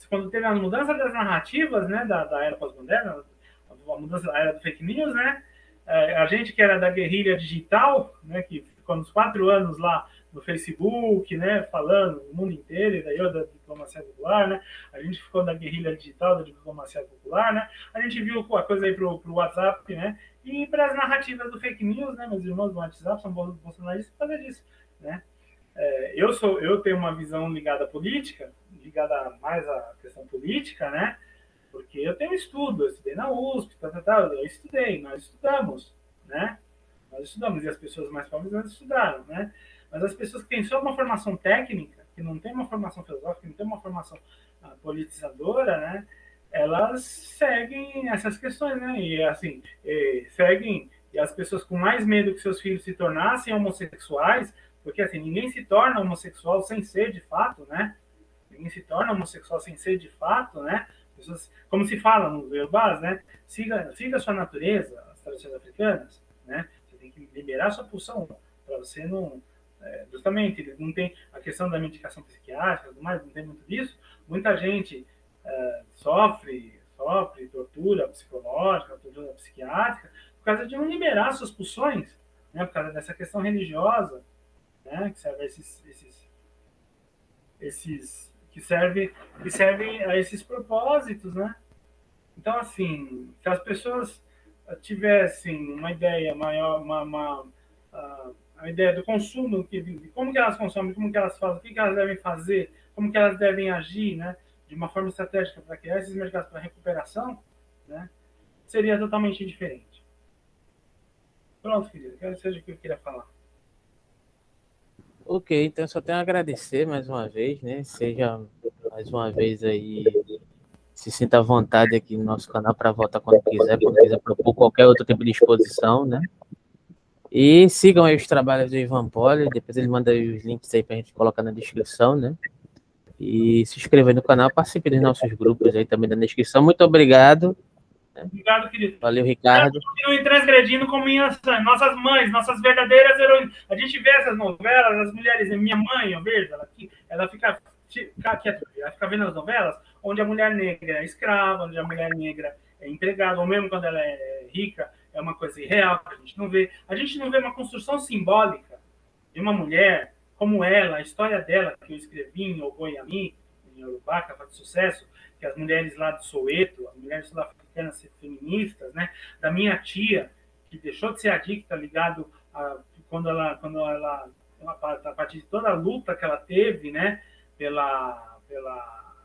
Quando teve a mudança das narrativas, né, da, da era pós-moderna, a mudança era do fake news, né? É, a gente que era da guerrilha digital, né, que ficou uns quatro anos lá no Facebook, né, falando o mundo inteiro, e daí eu da diplomacia popular, né, a gente ficou da guerrilha digital, da diplomacia popular, né, a gente viu a coisa aí pro, pro WhatsApp, né, e para as narrativas do fake news, né, meus irmãos do WhatsApp são bolsonaristas por causa disso, né. É, eu sou, eu tenho uma visão ligada à política, ligada mais à questão política, né, porque eu tenho estudo, eu estudei na USP, tá, tá, tá, eu estudei, nós estudamos, né? Nós estudamos, e as pessoas mais pobres não estudaram, né? Mas as pessoas que têm só uma formação técnica, que não tem uma formação filosófica, que não tem uma formação uh, politizadora, né? Elas seguem essas questões, né? E assim, e, seguem, e as pessoas com mais medo que seus filhos se tornassem homossexuais, porque assim, ninguém se torna homossexual sem ser de fato, né? Ninguém se torna homossexual sem ser de fato, né? Pessoas, como se fala no Yorubás, né? Siga, siga sua natureza, as tradições africanas, né? Você tem que liberar sua pulsão para você não é, justamente não tem a questão da medicação psiquiátrica, tudo mais, não tem muito disso. Muita gente é, sofre, sofre tortura psicológica, tortura psiquiátrica por causa de não liberar suas pulsões, né? Por causa dessa questão religiosa, né? Que serve esses, esses, esses que serve que servem a esses propósitos, né? Então, assim, se as pessoas tivessem uma ideia maior, uma, uma uh, a ideia do consumo, que, como que elas consomem, como que elas fazem, o que, que elas devem fazer, como que elas devem agir, né? De uma forma estratégica para criar esses mercados para recuperação, né? Seria totalmente diferente. Pronto, querido, quero seja o que eu queria falar. Ok, então só tenho a agradecer mais uma vez, né? Seja mais uma vez aí, se sinta à vontade aqui no nosso canal para voltar quando quiser, quando quiser propor qualquer outro tipo de exposição, né? E sigam aí os trabalhos do Ivan Poli, depois ele manda aí os links aí para a gente colocar na descrição, né? E se inscreva no canal, participe dos nossos grupos aí também na descrição. Muito obrigado. Obrigado, querido. Valeu, Ricardo. Continue transgredindo como minhas, nossas mães, nossas verdadeiras heroínas. A gente vê essas novelas, as mulheres, minha mãe, eu vejo, ela, ela fica, fica quieta, ela fica vendo as novelas onde a mulher negra é escrava, onde a mulher negra é empregada, ou mesmo quando ela é rica, é uma coisa irreal, a gente não vê. A gente não vê uma construção simbólica de uma mulher como ela, a história dela, que eu escrevi em Ogoiami, em Urubá, que de sucesso, que as mulheres lá de Soweto, as mulheres sul-africanas feministas, né, da minha tia, que deixou de ser adicta ligado a quando ela, quando ela, a partir de toda a luta que ela teve, né, pela, pela,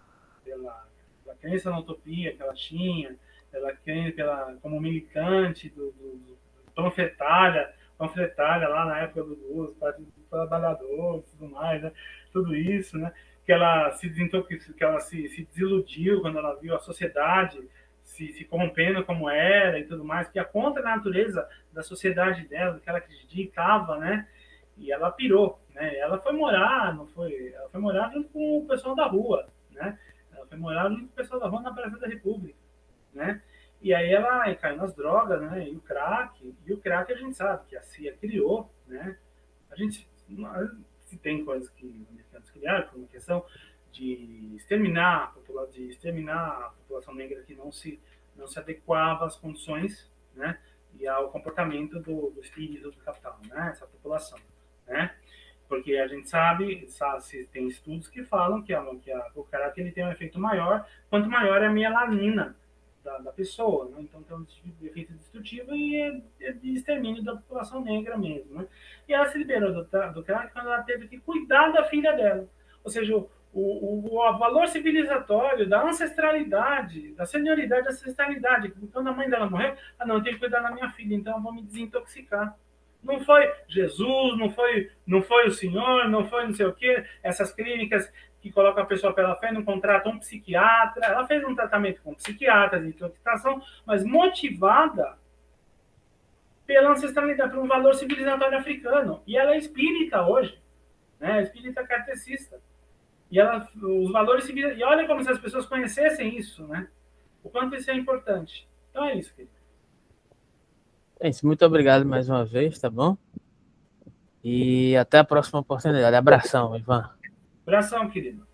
pela, pela crença na utopia que ela tinha, pela, pela como militante do, do, do panfletária, panfletária lá na época do, do Partido dos Trabalhadores, tudo mais, né, tudo isso, né, que ela se que ela se, se desiludiu quando ela viu a sociedade se, se corrompendo como era e tudo mais, que é contra a natureza da sociedade dela, que ela acreditava, né? E ela pirou, né? Ela foi morar, não foi? Ela foi morar junto com o pessoal da rua, né? Ela foi morar junto com o pessoal da rua na Praça da República, né? E aí ela caiu nas drogas, né? E o crack, e o crack a gente sabe que a CIA criou, né? A gente se tem coisas que os americanos criaram, por uma questão de exterminar, de exterminar a população negra que não se, não se adequava às condições né, e ao comportamento do, do espírito do capital, né, essa população. Né? Porque a gente sabe, sabe, tem estudos que falam que, a, que a, o caráter ele tem um efeito maior, quanto maior é a melanina da, da pessoa. Né? Então tem um efeito destrutivo e é, é de extermínio da população negra mesmo. Né? E ela se liberou do, do crack quando ela teve que cuidar da filha dela. Ou seja, o, o, o, valor civilizatório da ancestralidade, da senioridade da ancestralidade. Quando a mãe dela morreu, ah, não, eu tenho que cuidar da minha filha, então eu vou me desintoxicar. Não foi Jesus, não foi, não foi o Senhor, não foi não sei o quê, essas clínicas que colocam a pessoa pela fé, não contratam um psiquiatra. Ela fez um tratamento com psiquiatras, de intoxicação, mas motivada pela ancestralidade, por um valor civilizatório africano. E ela é espírita hoje, né? espírita cartecista. E ela, os valores civis. E olha como se as pessoas conhecessem isso, né? O quanto isso é importante. Então é isso, querido. É isso. Muito obrigado mais uma vez, tá bom? E até a próxima oportunidade. Abração, Ivan. Abração, querido.